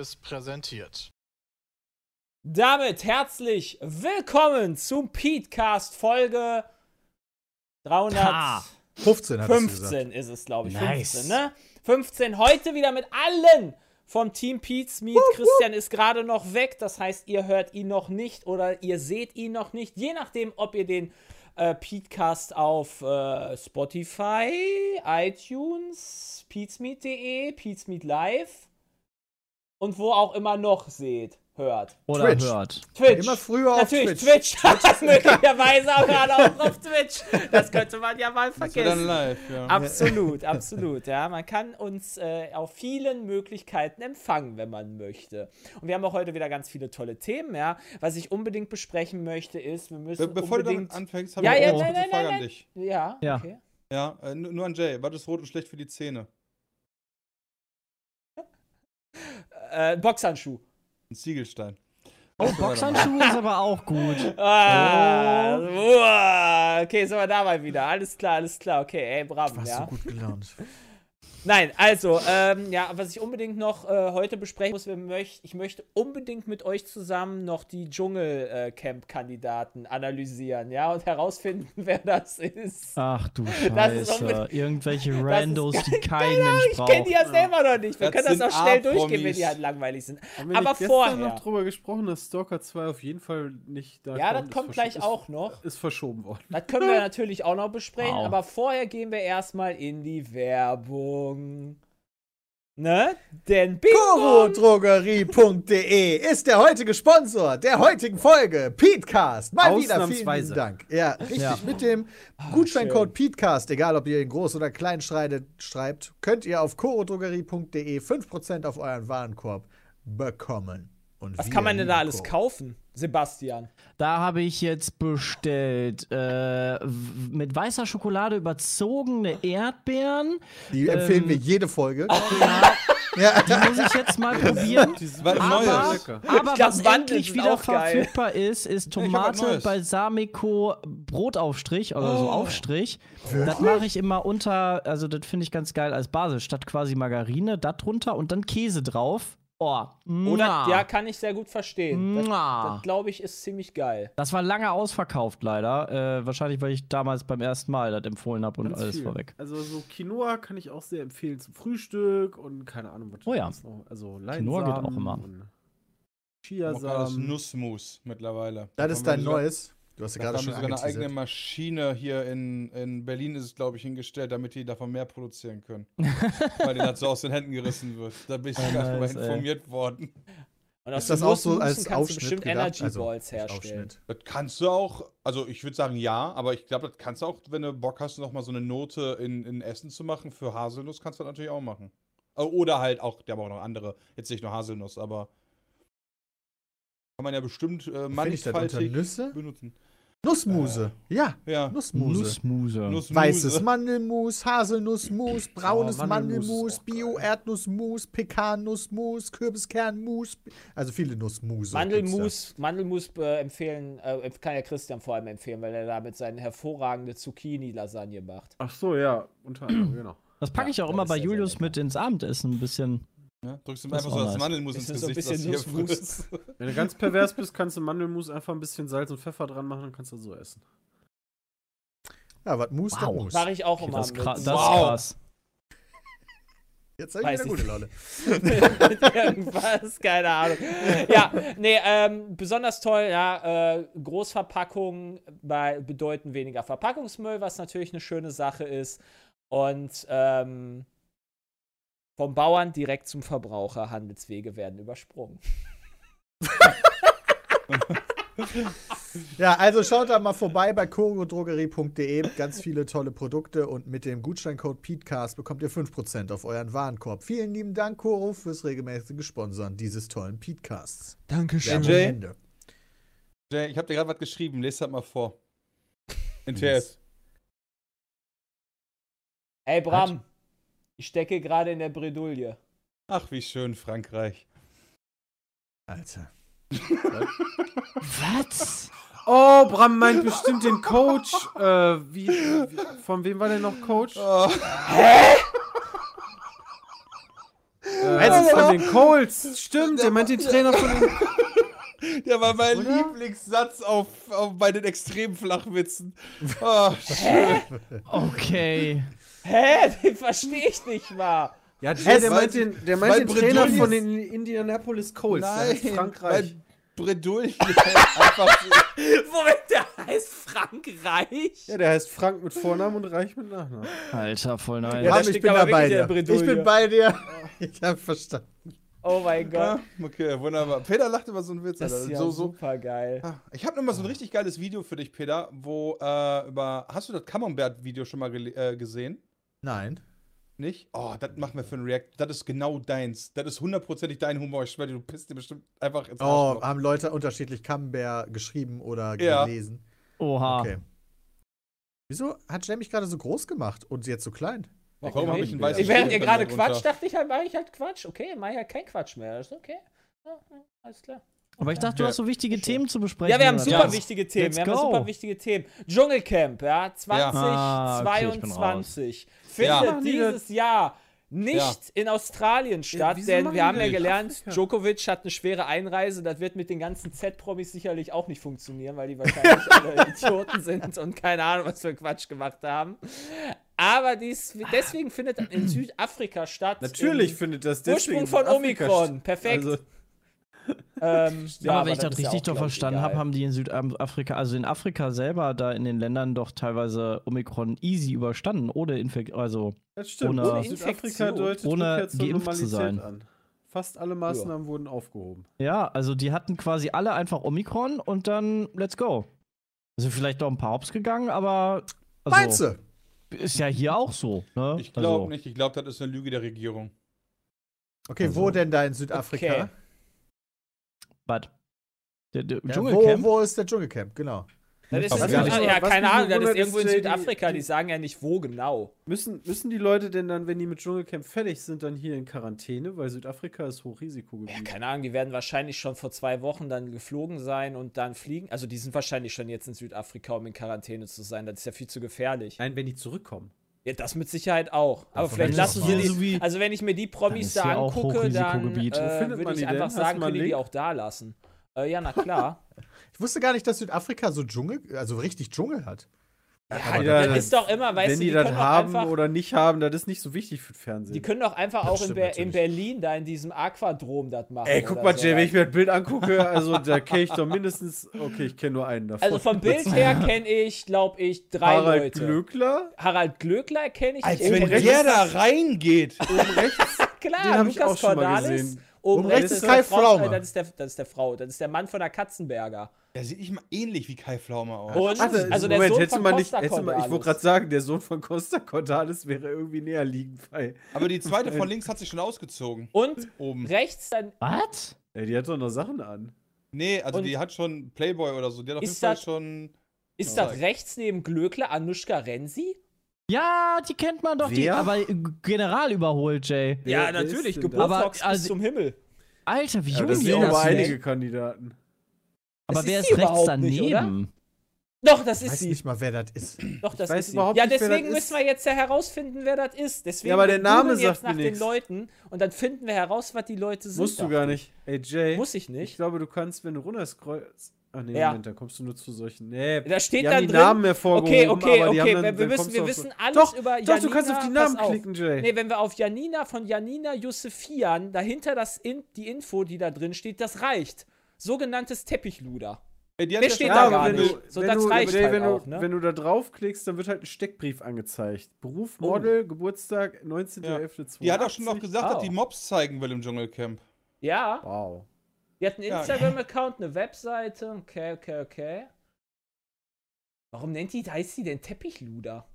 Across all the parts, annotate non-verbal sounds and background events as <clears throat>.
Seriös präsentiert. Damit herzlich willkommen zum Petecast Folge 315 15 ist es, glaube ich. Nice. 15, ne? 15. Heute wieder mit allen vom Team Pete's Meet. Christian ist gerade noch weg, das heißt, ihr hört ihn noch nicht oder ihr seht ihn noch nicht. Je nachdem, ob ihr den äh, Petecast auf äh, Spotify, iTunes, peatsmeet.de, Pete's Live und wo auch immer noch seht, hört. Oder Twitch. hört. Twitch. Immer früher auf Natürlich, Twitch. Twitch. <laughs> Möglicherweise auch gerade auch auf Twitch. Das könnte man ja mal Das dann vergessen. live, ja. Absolut, absolut. Ja, man kann uns äh, auf vielen Möglichkeiten empfangen, wenn man möchte. Und wir haben auch heute wieder ganz viele tolle Themen. Ja, was ich unbedingt besprechen möchte, ist, wir Be müssen bevor du unbedingt. damit anfängst, habe Ja, ich ja, auch nein, eine nein, Frage nein, an dich. ja, Ja. okay. Ja, äh, nur nur an Jay. Was ist rot und schlecht für die Zähne? Äh, Boxhandschuh. Ein Ziegelstein. Oh, Boxhandschuh ist aber auch gut. <laughs> Ah, Oh. uah. okay, sind wir dabei wieder. Alles klar, alles klar. Okay, ey, Bram, Warst ja. so gut gelaunt. Nein, also, ähm, ja, was ich unbedingt noch äh, heute besprechen muss, wir möcht, ich möchte unbedingt mit euch zusammen noch die Dschungelcamp-Kandidaten analysieren, ja, und herausfinden, <laughs> wer das ist. Ach du Das Scheiße. Irgendwelche ist Randos, die geil. kein Mensch Ich kenne die braucht. ja selber noch nicht. Wir Das können das auch schnell durchgehen, wenn die halt langweilig sind. Haben wir Aber nicht gestern vorher. noch drüber gesprochen, dass Stalker 2 auf jeden Fall nicht da Ja, das Ist kommt gleich auch noch. Ist verschoben worden. Das können wir natürlich auch noch besprechen, Wow. aber vorher gehen wir erstmal in die Werbung. Ne? Denn Bingo! Korodrogerie.de ist der heutige Sponsor der heutigen Folge. Petecast. Mal wieder vielen Dank. Ja, richtig. Ja. Mit dem Gutscheincode Petecast, egal ob ihr ihn groß oder klein schreibt, könnt ihr auf korodrogerie.de 5% auf euren Warenkorb bekommen. Und Was kann man denn da alles kaufen, Sebastian? Da habe ich jetzt bestellt äh, mit weißer Schokolade überzogene Erdbeeren. Die empfehlen Ähm, wir jede Folge. <laughs> Ja, ja. die muss ich jetzt mal probieren. Was Aber, aber glaub, was endlich wieder geil. verfügbar ist, ist Tomate. Balsamico, Brotaufstrich oder so Aufstrich. Das mache ich immer unter, also das finde ich ganz geil als Basis, statt quasi Margarine, das drunter und dann Käse drauf. Oh, Oder? Ja, kann ich sehr gut verstehen. Das, Mua. das glaube ich, ist ziemlich geil. Das war lange ausverkauft, leider. Äh, wahrscheinlich, weil ich damals beim ersten Mal das empfohlen habe und Ganz alles viel. vorweg. Also so Quinoa kann ich auch sehr empfehlen zum Frühstück und keine Ahnung, was Oh ja. noch. Also Quinoa geht auch immer. Chiasamen. Nussmus mittlerweile. Das ist dein neues. Du hast ja Da gerade schon sogar eine eigene. Maschine hier in, in Berlin ist es, glaube ich, hingestellt, damit die davon mehr produzieren können. <laughs> Weil denen das so aus den Händen gerissen wird. Da bin ich Ah, sogar nice, drüber ey. informiert worden. Und Ist das auch so als kannst du Aufschnitt bestimmt gedacht? Energy Also, Balls herstellen. Aufschnitt. Das kannst du auch, also ich würde sagen ja, aber ich glaube, das kannst du auch, wenn du Bock hast, noch mal so eine Note in, in Essen zu machen für Haselnuss, kannst du das natürlich auch machen. Oder halt auch, der haben auch noch andere, jetzt nicht nur Haselnuss, aber kann man ja bestimmt äh, Finde ich das unter mannigfaltig Nüsse? benutzen. Nussmuse. ja, Ja, Nussmuse. Nussmuse. Nussmuse. Weißes Mandelmus, Haselnussmus, braunes Oh, Mandelmus Bio-Erdnussmus, Pekannussmus, Kürbiskernmus. Also viele Nussmuse. Mandelmus, Mandelmus äh, empfehlen, äh, kann ja Christian vor allem empfehlen, weil er damit seine hervorragende Zucchini-Lasagne macht. Ach so, ja, unter anderem, genau. Das packe Ja, ich auch immer bei Julius mit ins Abendessen ein bisschen. Ja, drückst du ihm Das einfach so das. Mandelmus ins Ist so ein Gesicht, bisschen Nussmus. <laughs> Wenn du ganz pervers bist, kannst du Mandelmus einfach ein bisschen Salz und Pfeffer dran machen, dann kannst du so essen. Ja, was Mus, das Wow. Mus. Mache ich auch Okay, immer das kra- das ist Wow. krass. Jetzt ich wieder ich. gute Laune. <laughs> irgendwas, keine Ahnung. Ja, nee, ähm, besonders toll, ja, äh, Großverpackungen bei, bedeuten weniger Verpackungsmüll, was natürlich eine schöne Sache ist. Und ähm, vom Bauern direkt zum Verbraucher, Handelswege werden übersprungen. Ja, also schaut da mal vorbei bei korodrogerie.de. Ganz viele tolle Produkte und mit dem Gutscheincode PETECAST bekommt ihr 5% auf euren Warenkorb. Vielen lieben Dank, Koro, fürs regelmäßige Sponsoren dieses tollen PETECASTs. Dankeschön. Jay? Ende. Jay, ich habe dir gerade was geschrieben, lest das mal vor. In Yes. TS. Ey, Bram, ich stecke gerade in der Bredouille. Ach, wie schön, Frankreich. Alter. Was? <laughs> Oh, Bram meint bestimmt den Coach. Äh, wie, wie, von wem war der noch Coach? Oh, <laughs> Äh, Also von den Colts. Stimmt, der meint den Trainer von den. <laughs> Der war mein Lieblingssatz auf, auf bei den extremen Flachwitzen. Oh, Okay. Hä? <laughs> Den verstehe ich nicht mal. Ja, Jay, der meint den, der meint den Trainer Bredouille von den Indianapolis Colts. der nein, heißt Frankreich. Bredouille <laughs> einfach so. <laughs> Moment, der heißt Frankreich? Ja, der heißt Frank mit Vornamen und Reich mit Nachnamen. Alter, voll nein. Ja, ich bin bei dir. Ich bin bei dir. Ich hab verstanden. Oh mein Gott. Ja, okay, wunderbar. Peter lacht über so einen Witz. Das Alter. ist ja so, so. super geil. Ah, Ich habe noch mal so ein richtig geiles Video für dich, Peter, wo äh, über. Hast du das Camembert-Video schon mal äh, gesehen? Nein. Nicht? Oh, das machen wir für ein React. Das ist genau deins. Das ist hundertprozentig dein Humor. Ich schwöre dir, du pisst dir bestimmt einfach ins Oh, Arschloch. haben Leute unterschiedlich Camembert geschrieben oder Ja. gelesen? Oha. Okay. Wieso hat Jay mich gerade so groß gemacht und jetzt so klein? Warum habe ich einen weißen Ich, während ihr gerade quatscht, dachte ich halt, mache ich halt Quatsch. Okay, mache ich halt kein Quatsch mehr. Das ist okay. Ja, alles klar. Aber ich dachte, du Ja. hast so wichtige Themen zu besprechen. Ja, wir haben super Ja. wichtige Themen. Let's Wir haben super wichtige Themen. Dschungelcamp, ja, Ah, okay, 2022 Ja. findet dieses Jahr nicht Ja. in Australien statt, wieso denn wir haben ja gelernt, Afrika. Djokovic hat eine schwere Einreise. Das wird mit den ganzen Z-Promis sicherlich auch nicht funktionieren, weil die wahrscheinlich <laughs> alle Idioten sind und keine Ahnung, was für Quatsch gemacht haben. Aber dies, deswegen findet das in Südafrika statt. Natürlich findet das Ursprung deswegen von in Afrika Omikron. Perfekt. Also, Ähm, <laughs> Ja, aber wenn ich das ja richtig doch verstanden habe, haben die in Südafrika, also in Afrika selber, da in den Ländern doch teilweise Omikron easy überstanden, ohne Infektion. Also, das stimmt. Ohne- Ohne Infektion. Südafrika deutet Ohne geimpft zu sein. an. Fast alle Maßnahmen wurden aufgehoben. ja, also die hatten quasi alle einfach Omikron und dann let's go. Also vielleicht doch ein paar Hops gegangen, aber. Also, Meinst du? Ist ja hier auch so, ne? Ich glaube also, nicht. Ich glaube, das ist eine Lüge der Regierung. Okay, Also- wo denn da in Südafrika? Okay. Was? Der, der Ja, wo, Dschungelcamp? wo ist der Dschungelcamp? Genau. Das ist Süd- nicht- ja, was keine Ahnung, das ist irgendwo in ist, äh, die- Südafrika, die, die- sagen ja nicht wo genau. Müssen, müssen die Leute denn dann, wenn die mit Dschungelcamp fertig sind, dann hier in Quarantäne? Weil Südafrika ist Hochrisikogebiet. Ja, keine Ahnung, die werden wahrscheinlich schon vor zwei Wochen dann geflogen sein und dann fliegen. Also die sind wahrscheinlich schon jetzt in Südafrika, um in Quarantäne zu sein. Das ist ja viel zu gefährlich. Nein, wenn die zurückkommen. Ja, das mit Sicherheit auch. Aber Davon vielleicht lassen sie die. Wie- Also wenn ich mir die Promis da angucke, dann äh, würde man ich denn? einfach du sagen, können die die auch da lassen. Äh, ja, na klar. Ich wusste gar nicht, dass Südafrika so Dschungel, also richtig Dschungel hat. Ja, die das da- ist doch immer, weißt wenn du, die, die, das haben einfach, oder nicht haben, das ist nicht so wichtig für Fernsehen. die können doch einfach Das auch in, Ber in. Berlin da in diesem Aquadrom das machen. Ey, guck mal, so. Jay, wenn ich mir das Bild angucke, <laughs> also da kenne ich doch mindestens. Okay, ich kenne nur einen davon. Also vom Bild her <laughs> kenne ich, glaube ich, drei Harald Leute. Glöckler. Harald Glöckler kenne ich. Als ich wenn kenn der da reingeht. <laughs> Oben rechts. Klar, Den hab ich Lukas auch schon mal Cordalis. gesehen. Oben Oben rechts rechts ist Kai der Frau, äh, das, ist der, das ist der Frau, das ist der Mann von der Katzenberger. Der sieht nicht mal ähnlich wie Kai Pflaume aus. Und, Warte, also der Moment, Sohn hättest du von mal nicht, du mal, ich wollte Cordalis. gerade sagen, der Sohn von Costa Cordalis wäre irgendwie näher liegend bei. Aber die zweite von links hat sich schon ausgezogen. Und Oben. rechts dann Was? Ey, die hat doch noch Sachen an. Nee, also Und- die hat schon Playboy oder so. Die hat auf jeden Ist Fall das- schon. ist das rechts neben Glöckler Anushka Renzi? Ja, die kennt man doch, die, Wer? aber äh, general überholt, Jay. Ja, wer natürlich, Aber, also- bis zum Himmel. Alter, wie Ja, jung das die sind aber einige Kandidaten. Aber wer ist rechts überhaupt nicht, daneben? Doch, das Ich ist weiß sie. nicht mal, wer das ist. Doch, das weiß ist überhaupt sie. Ja, nicht, wer das deswegen ist. müssen wir jetzt ja herausfinden, wer das ist. Deswegen Ja, aber der Name jetzt sagt mir nach den nichts. Leuten und dann finden wir heraus, was die Leute sind. Musst du gar ich. nicht. Ey, Jay. Muss ich Ich nicht. glaube, du kannst, wenn du runterscrollst. Ach nee, Ja. Moment, da kommst du nur zu solchen. Nee, Da steht die dann haben die drin- Namen hervorgehoben. Okay, okay, aber die okay. haben dann, wir, wir, dann kommst wir wissen alles Doch, über doch, Janina. du kannst auf die Namen auf. klicken, Jay. Nee, wenn wir auf Janina von Janina Yusefian, dahinter das in, die Info, die da drin steht, das reicht. Sogenanntes Teppichluder. Ja steht da gar wenn nicht. Du, So, wenn das du, reicht Jay, halt wenn, auch, du, ne? wenn du da draufklickst, dann wird halt ein Steckbrief angezeigt. Beruf, Oh. Model, Geburtstag, 19.11.82. Die hat auch schon noch gesagt, Oh. dass die Mobs zeigen will im Dschungelcamp. Ja, Wow. die hat einen Ja. Instagram-Account, eine Webseite. Okay, okay, okay. Warum nennt die, heißt sie denn Teppichluder?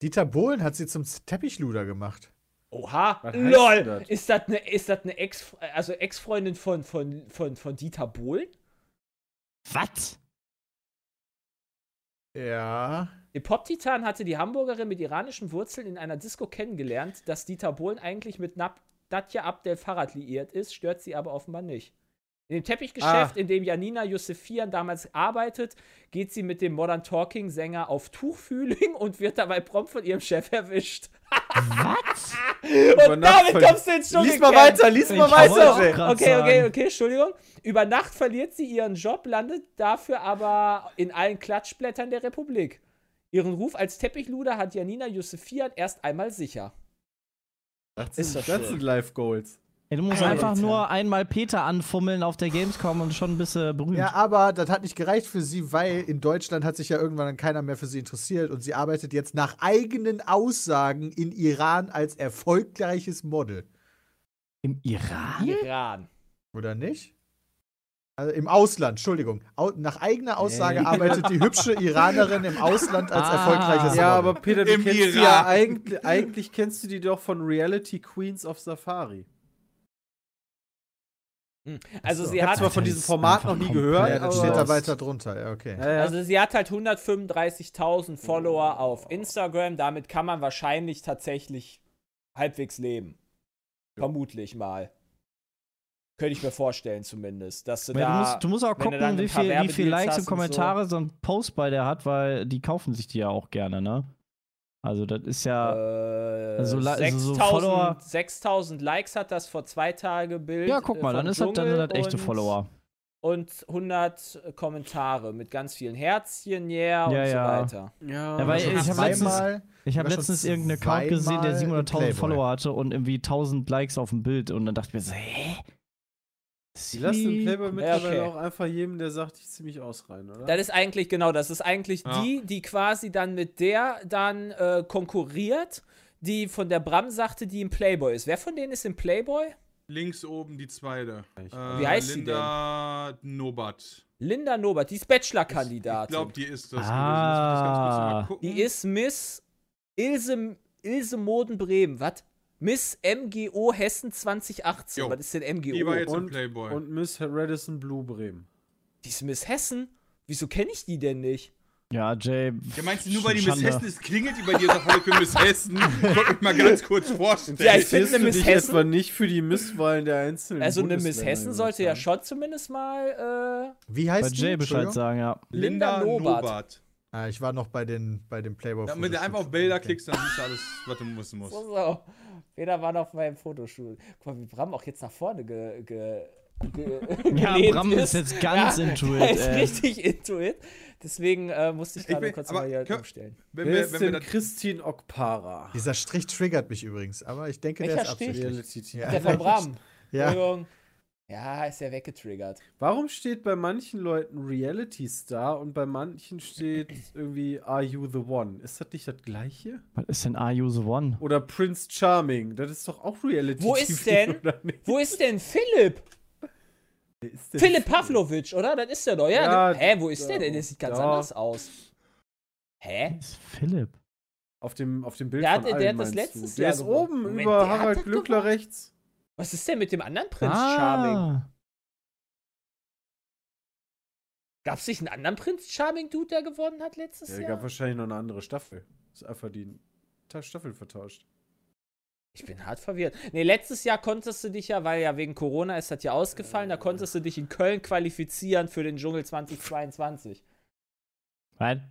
Dieter Bohlen hat sie zum Teppichluder gemacht. Oha, Was lol. das? Ist das eine, ist das eine Ex, also Ex-Freundin von, von, von, von Dieter Bohlen? Was? Ja. Der Pop-Titan hatte die Hamburgerin mit iranischen Wurzeln in einer Disco kennengelernt. Dass Dieter Bohlen eigentlich mit Nab Nadja Abdel Farad liiert ist, stört sie aber offenbar nicht. In dem Teppichgeschäft, Ah. in dem Janina Yusefian damals arbeitet, geht sie mit dem Modern Talking Sänger auf Tuchfühling <laughs> und wird dabei prompt von ihrem Chef erwischt. Was? <laughs> Und damit kommst du ins Lies mal Dschungelcamp. weiter, lies mal weiter. Okay, okay, okay, Entschuldigung. Über Nacht verliert sie ihren Job, landet dafür aber in allen Klatschblättern der Republik. Ihren Ruf als Teppichluder hat Janina Yusefian erst einmal sicher. Das Ist das schön. sind Live-Goals. Ey, du musst Alter. einfach nur einmal Peter anfummeln auf der Gamescom und schon bist du berühmt. Ja, aber das hat nicht gereicht für sie, weil in Deutschland hat sich ja irgendwann dann keiner mehr für sie interessiert und sie arbeitet jetzt nach eigenen Aussagen in Iran als erfolgreiches Model. Im Iran? Iran. Oder nicht? Also im Ausland, Entschuldigung. Au nach eigener Aussage Nee. arbeitet die hübsche Iranerin im Ausland als Ah. erfolgreiches Model. Ja, aber Peter, du Im kennst die Iran. ja eigentlich, eigentlich kennst du die doch von Reality Queens of Safari. Also so. sie Ich hat zwar von diesem Format noch nie gehört, ja, das steht da weiter drunter. Ja, okay. Ja, ja. Also sie hat halt 135.000 Follower auf Instagram. Damit kann man wahrscheinlich tatsächlich halbwegs leben. Vermutlich mal. Könnte ich mir vorstellen zumindest. Dass du Ja, da, du, musst, du musst auch gucken, wie viel, wie viel Likes und und so. Kommentare so. ein Post bei der hat, weil die kaufen sich die ja auch gerne, ne? Also das ist ja. äh, also la- also so 6000 Follower- 6000 Likes hat das vor zwei Tagen Bild. ja, guck äh, mal, dann ist das, dann sind das echte und- Follower. Und 100 Kommentare mit ganz vielen Herzchen, yeah Ja, und so ja. weiter. ja, Ja, weil Schon ich hab letztens- habe war schon letztens irgendeinen Account gesehen, der zweimal im 700.000 Playboy. Follower hatte und irgendwie 1000 Likes auf dem Bild und dann dachte ich mir so, hä? Die lassen den Playboy mittlerweile okay. auch einfach jedem, der sagt, ich zieh mich aus rein, oder? Das ist eigentlich, genau, das ist eigentlich Ja. die, die quasi dann mit der dann äh, konkurriert, die von der Bram sagte, die im Playboy ist. Wer von denen ist im Playboy? Links oben die zweite. Äh, Wie heißt sie Linda Nobat. Linda Nobert, die ist Bachelor-Kandidatin. Ich glaube, die ist das. Ah. gewesen. Lass mich das ganz kurz mal gucken. Die ist Miss Ilse, Ilse Moden Bremen. Was? Miss MGO Hessen 2018. Jo. Was ist denn MGO? Die war jetzt im und, Playboy. und Miss Radisson Blue Bremen. die ist Miss Hessen? Wieso kenne ich die denn nicht? Ja, Jay. Ja, meinst du, nur weil die Miss. Hessen ist, klingelt die bei dir und sagt, Miss Hessen? Ich wollte mich mal ganz kurz vorstellen. Ja, ich finde eine Miss Hessen- etwa nicht für die Misswahlen der einzelnen Also eine Miss Hessen sollte ja schon zumindest mal Wie Bei heißt die? Jay Bescheid sagen, ja. Linda Nobat. Ah, ich war noch bei den, bei den Playboy. Ja, wenn du einfach auf Bilder klickst, dann siehst du alles, was du wissen äh, musst. so, so. Peter war noch beim Fotostuhl. Guck mal, wie Bram auch jetzt nach vorne ge, ge, ge <laughs> Ja, Bram ist jetzt ganz ja, into <laughs> Er ist ey. richtig into it. Deswegen äh, musste ich gerade kurz mal hier umstellen. Wenn wir, ist wenn wir das, Christine Okpara? Dieser Strich triggert mich übrigens, aber ich denke, der Welcher ist Strich? absichtlich. Reality TV. Ja. Der von Bram. Ja. Entschuldigung. Ja, ist ja weggetriggert. Warum steht bei manchen Leuten Reality Star und bei manchen steht <clears throat> irgendwie Are You the One? Ist das nicht das gleiche? Was ist denn Are You the One? Oder Prince Charming? Das ist doch auch Reality Wo TV, ist denn- oder nicht? Wo ist denn Philipp? Ist denn Philipp Pavlovic, oder? Das ist der doch, ja. Ja, Hä, wo ist der denn? Der sieht ganz ja. anders aus. Hä? Das ist Philipp. Auf dem, auf dem Bild Der hat- von allen, der hat das letztes du? Der ist oben Moment, über Harald Glückler gewonnen? rechts. Was ist denn mit dem anderen Prinz Charming? Ah. Gab es nicht einen anderen Prinz Charming-Dude, der gewonnen hat letztes Ja, Jahr? gab wahrscheinlich noch eine andere Staffel. Ist einfach die Ta- Staffel vertauscht. Ich bin hart verwirrt. Nee, letztes Jahr konntest du dich ja, weil ja wegen Corona ist das ja ausgefallen, da konntest du dich in Köln qualifizieren für den Dschungel 2022. Nein.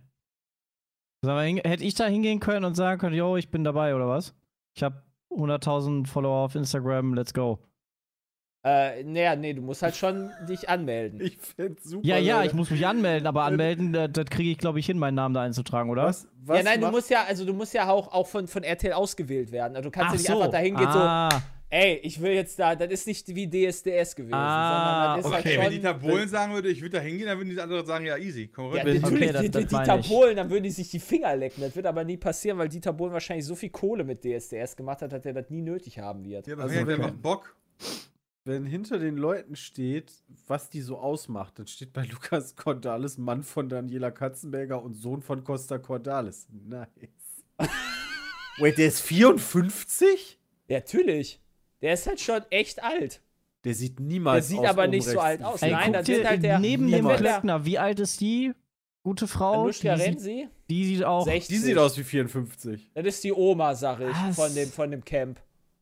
Hätte ich da hingehen können und sagen können, yo, ich bin dabei oder was? Ich habe 100.000 Follower auf Instagram, let's go. Äh, naja, nee, du musst halt schon <laughs> dich anmelden. Ich find's super. Ja, ja, Leute. ich muss mich anmelden, aber anmelden, das, das kriege ich, glaube ich, hin, meinen Namen da einzutragen, oder? Was, was ja, nein, du musst ja, also du musst ja auch, auch von, von RTL ausgewählt werden. Also du kannst Ach ja nicht so. einfach dahin gehen, ah, so, ey, ich will jetzt da, das ist nicht wie DSDS gewesen, Ah, sondern das ist okay, halt wenn schon. Dieter Bohlen sagen würde, ich würde da hingehen, dann würden die anderen sagen, ja, easy, komm Ja, rein. natürlich, Okay, das- die, das die. Bohlen, dann würden die sich die Finger lecken. Das wird aber nie passieren, weil Dieter Bohlen wahrscheinlich so viel Kohle mit DSDS gemacht hat, dass er das nie nötig haben wird. Ja, aber Also wenn- einfach Bock? Wenn hinter den Leuten steht, was die so ausmacht, dann steht bei <laughs> Lukas Cordalis Mann von Daniela Katzenberger und Sohn von Costa Cordalis. Nice. <laughs> Wait, der ist 54? Ja, natürlich. Der ist halt schon echt alt. Der sieht Der niemals sieht aus. aber nicht so rechts alt wie aus. Ey, Nein, guck das dir wird halt der. neben der dem der- Klöckner, wie alt ist die gute Frau? Anushka die, sieht, Renzi, die sieht auch 60. Die sieht aus wie 54. Das ist die Oma, sag ich, Was? von dem, von dem Camp.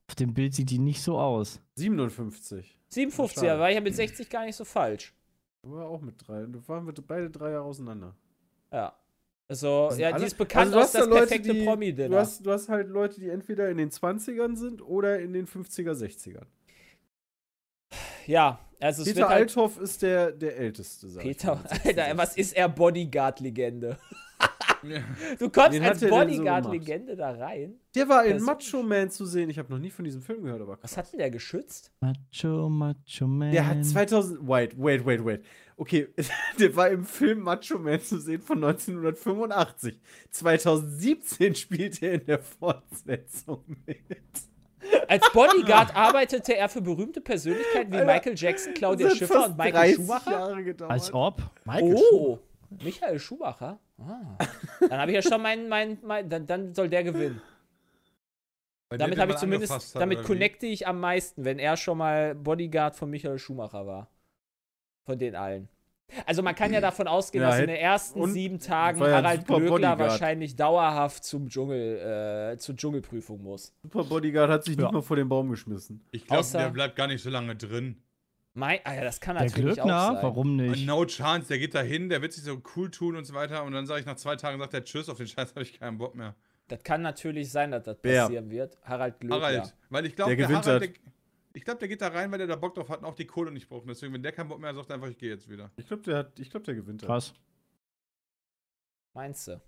Auf dem Bild sieht die nicht so aus. 57. 57, Schade. da war ich ja mit 60 gar nicht so falsch. War auch mit drei. Da waren wir beide drei Jahre auseinander. Ja. Also, ja, die alle- ist bekannt Also du hast das da Leute, perfekte die- Du Promi-Dinner. hast, du hast halt Leute, die entweder in den 20ern sind oder in den 50er, 60ern. Ja, also es Peter halt Althoff ist der, der älteste. Sag ich Peter, <laughs> Alter, 66. was ist er Bodyguard-Legende? Du kommst Wen als denn so Bodyguard-Legende da rein? Der war in Macho Man zu sehen. Ich habe noch nie von diesem Film gehört, aber Was hat denn der geschützt? Macho, Macho Man. Der hat 2000. Wait, wait, wait, wait. Okay, <laughs> der war im Film Macho Man zu sehen von 1985. 2017 spielte er in der Fortsetzung mit. Als Bodyguard arbeitete er für berühmte Persönlichkeiten wie Alter, Michael Jackson, Claudia Schiffer und Michael 30 Schumacher. Als ob. Michael Oh, Michael Schumacher. Ah. Dann habe ich ja schon meinen, mein, mein, dann, dann soll der gewinnen. Weil Damit habe ich zumindest, damit connecte ich am meisten, wenn er schon mal Bodyguard von Michael Schumacher war. Von den allen. Also man kann ja davon ausgehen, Ja, dass in den ersten sieben Tagen ja Harald super Glöckler Bodyguard. wahrscheinlich dauerhaft zum Dschungel, äh, zur Dschungelprüfung muss. Super Bodyguard hat sich Ja. nicht mal vor den Baum geschmissen. Ich glaube, der bleibt gar nicht so lange drin. Mein, ah ja, das kann Der natürlich auch Glöckner? sein. Warum nicht? no chance, der geht da hin, der wird sich so cool tun und so weiter. Und dann sage ich nach zwei Tagen, sagt er Tschüss, auf den Scheiß habe ich keinen Bock mehr. Das kann natürlich sein, dass das Wer? passieren wird. Harald Glöckler. Harald, weil ich glaube, Der der, gewinnt Harald, das. der, ich glaube, der geht da rein, weil der da Bock drauf hat und auch die Kohle nicht braucht. Deswegen, wenn der keinen Bock mehr hat, sagt er einfach, ich gehe jetzt wieder. Ich glaube, der, hat- ich glaub, der gewinnt. das. Krass. Meinst du?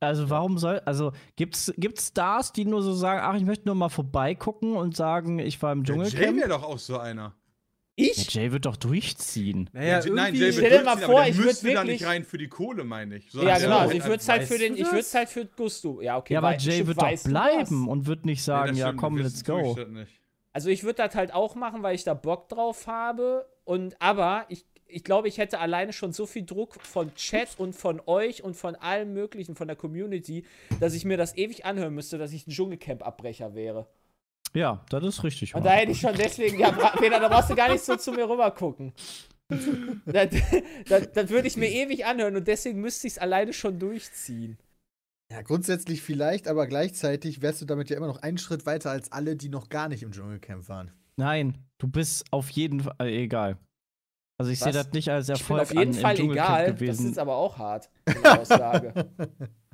Also warum soll, also gibt's, gibt's Stars, die nur so sagen, ach, ich möchte nur mal vorbeigucken und sagen, ich war im Der Jay wäre doch auch so einer. Ja, Ich? Jay wird doch durchziehen. Naja, Jay- Nein, Jay Stell wird dir mal durchziehen, vor, der ich würd müsste da wirklich- nicht rein für die Kohle, meine ich. Ja, Sondern genau. der Also ich würde es halt für den, ich würde halt für Gusto. Ja, okay. ja, aber Jay wird doch bleiben und wird nicht sagen, ja stimmt, komm, let's go. Also ich würde das halt auch machen, weil ich da Bock drauf habe. Und aber ich, ich glaube, ich hätte alleine schon so viel Druck von Chat und von euch und von allem möglichen, von der Community, dass ich mir das ewig anhören müsste, dass ich ein Dschungelcamp-Abbrecher wäre. Ja, das ist richtig. Und da hätte ich schon deswegen, ja, Peter, da brauchst du gar nicht so zu mir rüber gucken. <laughs> das, das, das würde ich mir ewig anhören und deswegen müsste ich es alleine schon durchziehen. Ja, grundsätzlich vielleicht, aber gleichzeitig wärst du damit ja immer noch einen Schritt weiter als alle, die noch gar nicht im Dschungelcamp waren. Nein, du bist auf jeden Fall äh, egal. Also ich sehe das nicht als Ich bin Erfolg auf jeden an, im Fall egal. Das gewesen. ist aber auch hart, die <laughs> Aussage.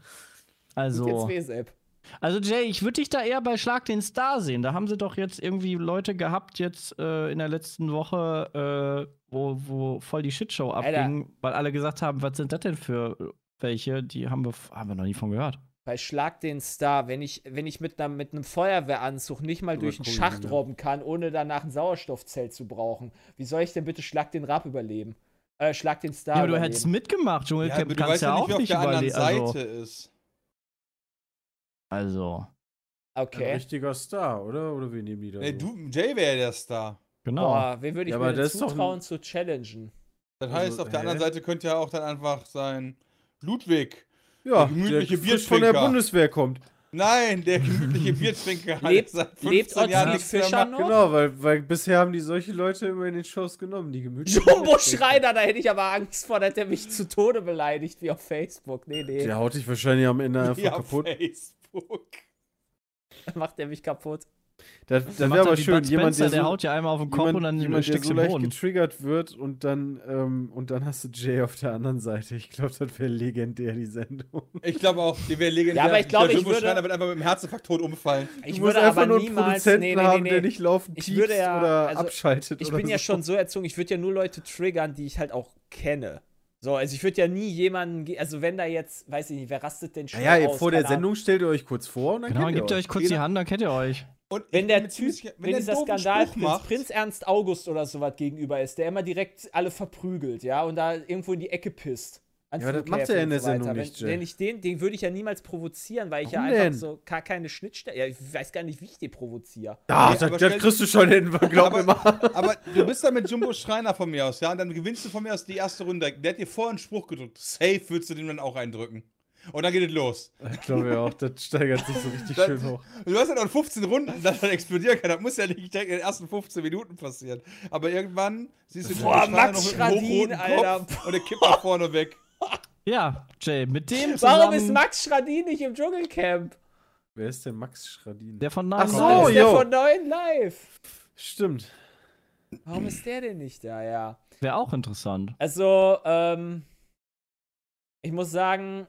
<laughs> also, Jetzt weh, Sepp. Also Jay, ich würde dich da eher bei Schlag den Star sehen. Da haben sie doch jetzt irgendwie Leute gehabt jetzt äh, in der letzten Woche, äh, wo, wo voll die Shitshow Alter. abging, weil alle gesagt haben, was sind das denn für welche? Die haben wir, haben wir noch nie von gehört. Bei Schlag den Star, wenn ich, wenn ich mit, einer, mit einem Feuerwehranzug nicht mal durch einen Schacht robben kann, ohne danach ein Sauerstoffzelt zu brauchen, wie soll ich denn bitte Schlag den Rab überleben? Äh, Schlag den Star Ja, aber du überleben. hättest mitgemacht. Ja, Dschungelcamp du kannst weißt ja ja auch nicht, wie auf nicht der anderen überleben. Seite Also, ist. Also, Ein Okay. richtiger Star, oder? Oder wie nehmen die da? Nee, so? du, Jay wäre der Star. genau. Boah, wen würde ich Ja, mir das ist doch ein- zutrauen zu challengen? Das Also, heißt, auf der hä? anderen Seite könnte ja auch dann einfach sein Ludwig. ja, der gemütliche der frisch von der. Bundeswehr kommt. Nein, der gemütliche Biertrinker. <laughs> hat Lebt- seit 15 lebt Jahren nichts mehr Fischer noch? Genau, weil, weil bisher haben die solche Leute immer in den Shows genommen, die gemütlich. Jumbo Schreiner, da hätte ich aber Angst vor, dass der mich zu Tode beleidigt, wie auf Facebook. Nee, nee, Der haut dich wahrscheinlich am Ende <laughs> einfach Ja, kaputt. Facebook. Macht der mich kaputt. Das, Dann das wäre er aber schön, Bud jemand, Spencer, der, der so, haut ja einmal auf den Kopf jemand, und dann jemand, der steckst so leicht Boden. getriggert wird und dann, ähm, und dann hast du Jay auf der anderen Seite. Ich glaube, das wäre legendär, die Sendung. Ich glaube auch, die wäre legendär. Ja, aber ich glaube, ich Jumbo würde- Schreiner wird einfach mit dem Herzinfarkt tot umfallen. Ich du würde einfach aber nur einen niemals. Produzenten Nee, nee, haben, nee, der nee. nicht laufend Ich würde ja- oder also, abschaltet. Ich oder bin ja so. schon so erzogen, ich würde ja nur Leute triggern, die ich halt auch kenne. So, also ich würde ja nie jemanden, also wenn da jetzt, weiß ich nicht, wer rastet denn schon Naja, aus? vor der. Sendung stellt ihr euch kurz vor und dann Genau, gebt ihr euch kurz die Hand, dann kennt ihr euch. Und Wenn der Typ, sicher, wenn, der dieser Spruch macht, Prinz Ernst August oder sowas gegenüber ist, der immer direkt alle verprügelt, ja, und da irgendwo in die Ecke pisst. Ja, das macht er in der so. Sendung wenn, nicht, Jay. Wenn ich den, den würde ich ja niemals provozieren, weil ich Warum ja einfach denn? so gar keine Schnittstelle, ja, ich weiß gar nicht, wie ich den provoziere. Ah, Nee, das, das kriegst du schon hin, <laughs> <laughs> glaub Aber- mir mal. Aber du bist da mit Jumbo Schreiner von mir aus, ja? Und dann gewinnst du von mir aus die erste Runde. Der hat dir vorher einen Spruch gedrückt. Safe würdest du den dann auch eindrücken. Und dann geht es los. Ich glaube ja auch, das steigert sich so richtig <laughs> Das- schön hoch. Du hast ja noch 15 Runden, dass das explodieren kann. Das muss ja nicht direkt in den ersten 15 Minuten passieren. Aber irgendwann siehst du Boah, Max mit einem Schradin, Alter. Kopf und der kippt nach vorne weg. Ja, Jay, mit dem zusammen. Warum ist Max Schradin nicht im Dschungelcamp? Wer ist denn Max Schradin? Der von Ach Nine so, ist der von 9 Live. Stimmt. Warum ist der denn nicht da? Ja. Wäre auch interessant. Also, ähm, ich muss sagen,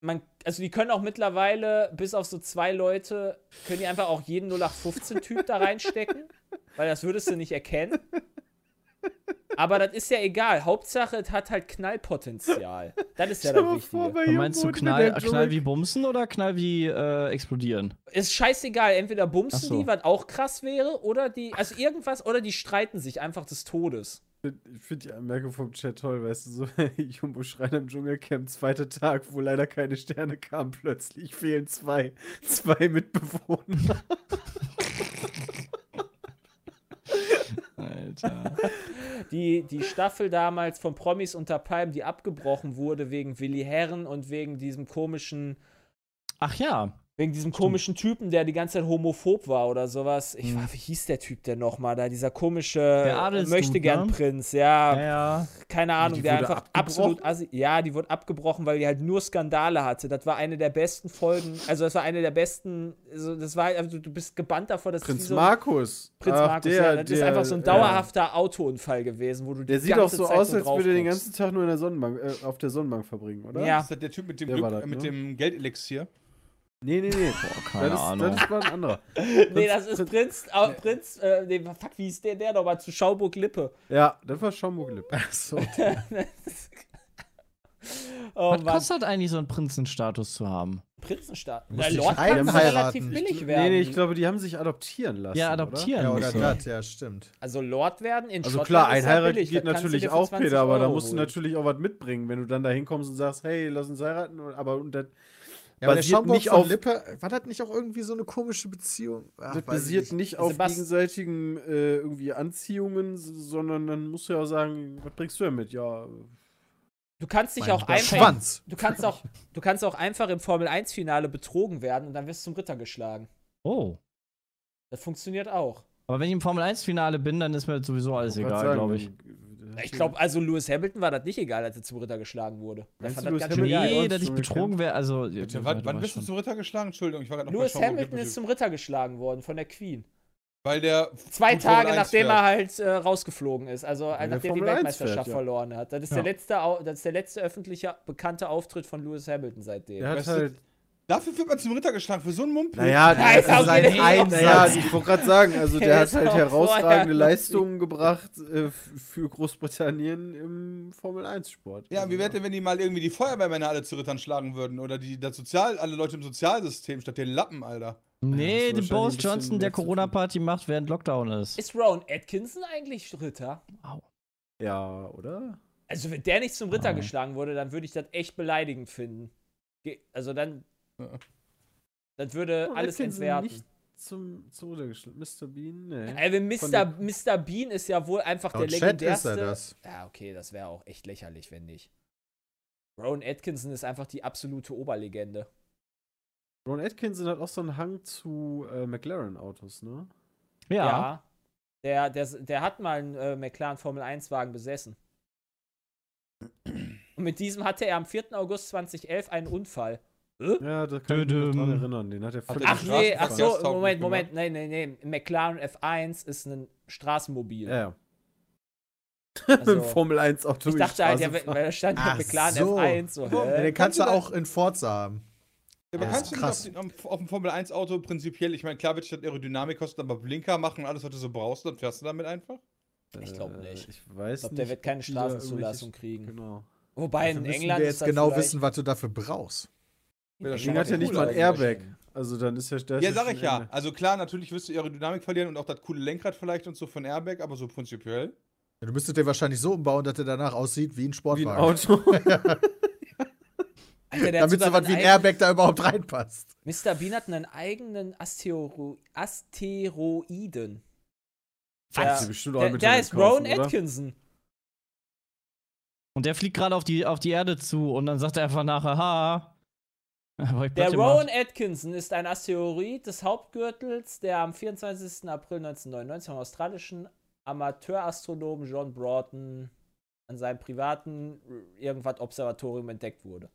man, also die können auch mittlerweile, bis auf so zwei Leute, können die einfach auch jeden 0815-Typ da reinstecken, weil das würdest du nicht erkennen. Aber das ist ja egal. Hauptsache, es hat halt Knallpotenzial. Das ist ja das vor, Wichtige. bei Meinst du Knall, Knall wie Bumsen oder Knall wie äh, explodieren? Ist scheißegal. Entweder bumsen so. die, was auch krass wäre, oder die, also irgendwas, oder die streiten sich einfach des Todes. Ich finde die Anmerkung vom Chat toll, weißt du, so <laughs> Jumbo Schreiner im Dschungelcamp, zweiter Tag, wo leider keine Sterne kamen, plötzlich fehlen zwei, zwei Mitbewohner. <laughs> Alter. Die, die Staffel damals von Promis unter Palmen, die abgebrochen wurde wegen Willi Herren und wegen diesem komischen, Ach ja. Wegen diesem komischen Typen, der die ganze Zeit homophob war oder sowas. Ich Hm. war, wie hieß der Typ denn nochmal da? Dieser komische Adelsdude, möchte gern ne? Prinz, ja, Ja, ja. keine Ahnung, die der wurde einfach abgebrochen? absolut assi Ja, die wurde abgebrochen, weil die halt nur Skandale hatte. Das war eine der besten Folgen, also das war eine der besten, also das war, also du bist gebannt davor, dass Prinz so Markus. Prinz Ach, Markus, der, ja, das ist der, einfach so ein äh, dauerhafter Autounfall gewesen, wo du Der die sieht auch so Zeit aus, als würde er den ganzen Tag nur in der Sonnenbank, äh, auf der Sonnenbank verbringen, oder? Ja. Ist das der Typ mit dem, Der Glück, das, äh, mit ne? dem Geldelixier? Nee, nee, nee. keine das, ist, Ahnung. das war ein anderer. <laughs> Nee, das ist Prinz, äh, Prinz, äh, nee, fuck, wie ist der, der nochmal zu Schauburg Lippe? Ja, das war Schaumburg-Lippe. So. <laughs> Oh Was Mann, kostet eigentlich so einen Prinzenstatus zu haben? Der ich Lord einem kann heiraten? relativ billig Nee, werden. nee, ich glaube, die haben sich adoptieren lassen. Ja, Oder? adoptieren. Ja, oder musst du. das, ja, stimmt. Also Lord werden in Also Schottland klar, ist ja einheiraten billig, geht du natürlich auch, 20 Peter, aber da musst du holen. natürlich auch was mitbringen, wenn du dann da hinkommst und sagst, hey, lass uns heiraten, aber und das, Ja, aber der basiert nicht von auf- Lippe, war das nicht auch irgendwie so eine komische Beziehung? Ach, das basiert nicht Also auf Bas- gegenseitigen äh, irgendwie Anziehungen, sondern dann musst du ja auch sagen, was bringst du denn mit? Ja, Du kannst dich Mein auch einfach. Schwanz. Du kannst auch, du kannst auch einfach im Formel 1 Finale betrogen werden und dann wirst du zum Ritter geschlagen. Oh. Das funktioniert auch. Aber wenn ich im Formel 1-Finale bin, dann ist mir sowieso alles egal, glaube ich. Dann- Ich glaube, also Lewis Hamilton war das nicht egal, als er zum Ritter geschlagen wurde. Meinst fand du, das ganz. Ja, Nee, dass ich betrogen wäre, also. Bitte, ja, wann, wann bist du zum Ritter geschlagen? Entschuldigung, ich war gerade noch Lewis Hamilton ist zum Ritter geschlagen worden von der Queen. Weil der Zwei Tage 1 nachdem fährt. er halt äh, rausgeflogen ist, also der nachdem die Formel 1 Weltmeisterschaft fährt, ja. verloren hat. Das ist, Ja. der letzte, das ist der letzte öffentliche bekannte Auftritt von Lewis Hamilton seitdem. Der hat halt. Dafür wird man zum Ritter geschlagen, für so einen Mumpel. Naja, Ja, ist also wieder- Einsatz. Ja, Naja, ich wollte gerade sagen, also Der der hat halt herausragende Leistungen gebracht äh, für Großbritannien im Formel-1-Sport. Ja, wie wäre denn, wenn die mal irgendwie die Feuerwehrmänner alle zu Rittern schlagen würden? Oder die, das Sozial, alle Leute im Sozialsystem statt den Lappen, Alter. Nee, Ja, das Boris ein Johnson, der Corona-Party macht, während Lockdown ist. Ist Rowan Atkinson eigentlich Ritter? Ja, oder? Also, wenn der nicht zum Ritter Ah. geschlagen wurde, dann würde ich das echt beleidigend finden. Also dann. Ja. <laughs> Das würde Oh, alles entwerten. Nicht zum, zum Runtergeschlagen. Mr. Bean? Nee. Ey, wenn Von Mr. Mr. Bean ist ja wohl einfach der Laut Chat ist legendärste. er das. Ja, okay, das wäre auch echt lächerlich, wenn nicht. Rowan Atkinson ist einfach die absolute Oberlegende. Ron Atkinson hat auch so einen Hang zu äh, McLaren-Autos, ne? Ja. Der, der, der hat mal einen äh, McLaren Formel 1-Wagen besessen. Und mit diesem hatte er am 4. August 2011 einen Unfall. Ja, da kann ich mich noch dran erinnern. Den hat er völlig Ach nee, ach so, Moment? Moment, nein, nein, nein. Ein McLaren F1 ist ein Straßenmobil. Ja, ja. <laughs> Also, Mit <laughs> dem Formel 1 Auto. ich dachte halt, fahren. weil da stand ja Ach McLaren so. F1. So, Ja, Ja, den kannst du auch in Forza haben. Ja, aber Ja, kannst du nicht auf, krass. den, auf, auf dem Formel 1 Auto prinzipiell, ich meine, klar wird das Aerodynamik kosten, aber Blinker machen und alles, was du so brauchst, dann fährst du damit einfach? Ich glaube Äh, nicht. Ich weiß Ich glaube, nicht. der wird keine Straßenzulassung kriegen. Genau. Wobei Dafür in müssen England wir jetzt genau wissen, was du dafür brauchst. Ja, das Ding hat ja cool nicht mal ein. Airbag. Also dann ist ja da ist Ja, sag ich ja. Ende. Also klar, natürlich wirst du Aerodynamik verlieren und auch das coole Lenkrad vielleicht und so von Airbag, aber so prinzipiell. Ja, du müsstest den wahrscheinlich so umbauen, dass der danach aussieht wie ein Wie ein Sportwagen. Auto. <laughs> Alter, der Damit so was wie ein Airbag da überhaupt reinpasst. Mr. Bean hat einen eigenen Astero Asteroiden. Der, auch der, der heißt kaufen, Rowan? Atkinson. Und der fliegt gerade auf die, auf die Erde zu und dann sagt er einfach nachher, ha. <laughs> Der Rowan. Atkinson ist ein Asteroid des Hauptgürtels, der am 24. April 1999 vom australischen Amateurastronomen John Broughton an seinem privaten irgendwas Observatorium entdeckt wurde.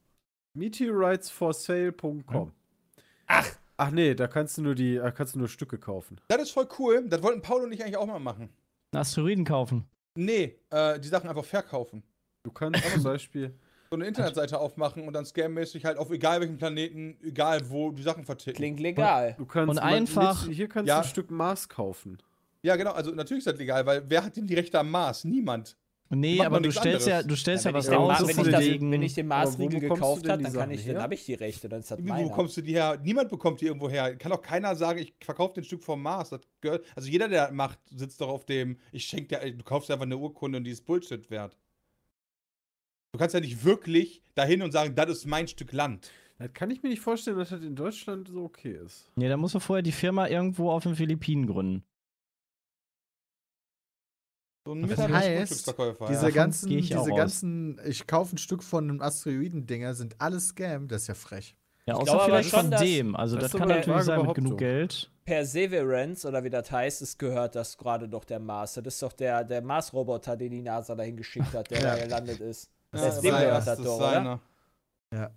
Meteoritsforsale.com. Ach nee, da kannst du nur die, da kannst du nur Stücke kaufen. Das ist voll cool. Das wollten Paul und ich eigentlich auch mal machen. Asteroiden kaufen. Nee, äh, die Sachen einfach verkaufen. Du kannst zum <laughs> Beispiel. So eine Internetseite aufmachen und dann scammäßig halt auf egal welchem Planeten, egal wo, die Sachen verticken. Klingt legal. Du kannst Und einfach- mit- Hier kannst Ja. du ein Stück Mars kaufen. Ja, genau, also natürlich ist das legal, weil wer hat denn die Rechte am Mars? Niemand. Nee, aber du stellst ja, du stellst ja, wenn, ich was den Ja, so raus wenn, das, wegen. wenn ich den Maßriegel gekauft habe, dann kann Sachen ich, dann habe ich die Rechte, dann ist das Wie, meiner. wo kommst du die her? Niemand bekommt die irgendwo her. Kann doch keiner sagen, ich verkaufe den Stück vom Mars. Das gehört, also jeder, der das macht, sitzt doch auf dem, ich schenke dir, du kaufst dir einfach eine Urkunde und die ist Bullshit wert. Du kannst ja nicht wirklich dahin und sagen, das ist mein Stück Land. Das kann ich mir nicht vorstellen, dass das in Deutschland so okay ist. Nee, da musst du vorher die Firma irgendwo auf den Philippinen gründen. So ein Das heißt. Diese ja. ganzen, gehe ich auch diese aus. ganzen, ich kaufe ein Stück von einem Asteroiden-Dinger, sind alles Scam, das ist ja frech. Ja, außer glaube vielleicht schon, von dem. Also das das, kann natürlich sein mit genug Geld. Perseverance oder wie das heißt, es gehört das gerade doch der Mars. Das ist doch der, der Mars-Roboter, den die NASA dahin geschickt hat, der Ja. da gelandet ist. Das Ja, heißt, dem ist doch, oder? seiner.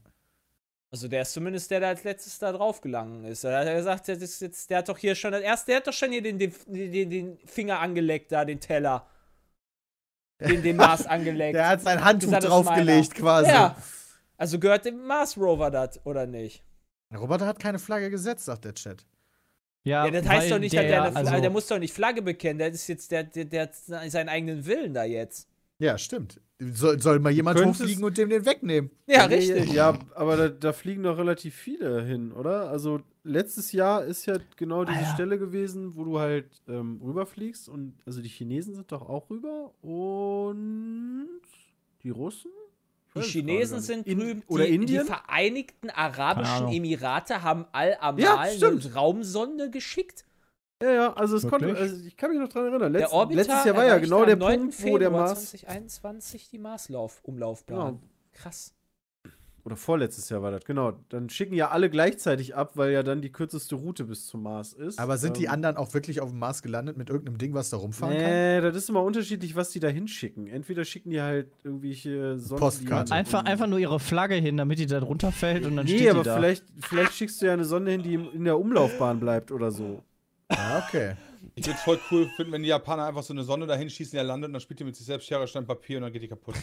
Also der ist zumindest der, der als letztes da drauf gelangen ist. Er hat ja gesagt, der, ist jetzt, der hat doch hier schon das erste, der hat doch schon hier den, den, den, den Finger angeleckt, da, den Teller. Den, den Mars <laughs> angeleckt. Der hat sein Handtuch ist draufgelegt quasi. Ja. Also gehört dem Mars Rover das, oder nicht? Der Roboter hat keine Flagge gesetzt, sagt der Chat. Ja, Ja, das heißt doch nicht, dass der, eine, also, der muss doch nicht Flagge bekennen, der ist jetzt, der, der, der hat seinen eigenen Willen da jetzt. Ja, stimmt. Soll, soll mal jemand hochfliegen und dem den wegnehmen? Ja, richtig. Ja, aber da, da fliegen doch relativ viele hin, oder? Also letztes Jahr ist ja genau diese Ah, ja. Stelle gewesen, wo du halt ähm, rüberfliegst und also die Chinesen sind doch auch rüber und die Russen? Die Chinesen sind drüben. In, oder die, Indien? Die Vereinigten Arabischen. Emirate haben Al-Amal Ja, eine. Raumsonde geschickt. Ja, ja, also es konnte, Wirklich? also ich kann mich noch dran erinnern. Letz, Der Orbiter letztes Jahr war ja genau der am 9. Punkt, wo der Februar Mars 2021 die Marslauf-Umlaufbahn. Genau. Krass. oder vorletztes Jahr war das, genau. Dann schicken ja alle gleichzeitig ab, weil ja dann die kürzeste Route bis zum Mars ist. Aber sind die Ähm, anderen auch wirklich auf dem Mars gelandet mit irgendeinem Ding, was da rumfahren kann? Nee, das ist immer unterschiedlich, was die da hinschicken. Entweder schicken die halt irgendwelche Sonnen, Postkarte. die Einfach, einfach nur ihre Flagge hin, damit die da drunter fällt und dann Nee, steht aber die da. vielleicht, vielleicht schickst du ja eine Sonde hin, die in der Umlaufbahn bleibt oder so. Ja, okay. Ich würde es voll cool finden, wenn die Japaner einfach so eine Sonne dahin schießen, der landet und dann spielt die mit sich selbst Schere, Stein, Papier und dann geht die kaputt.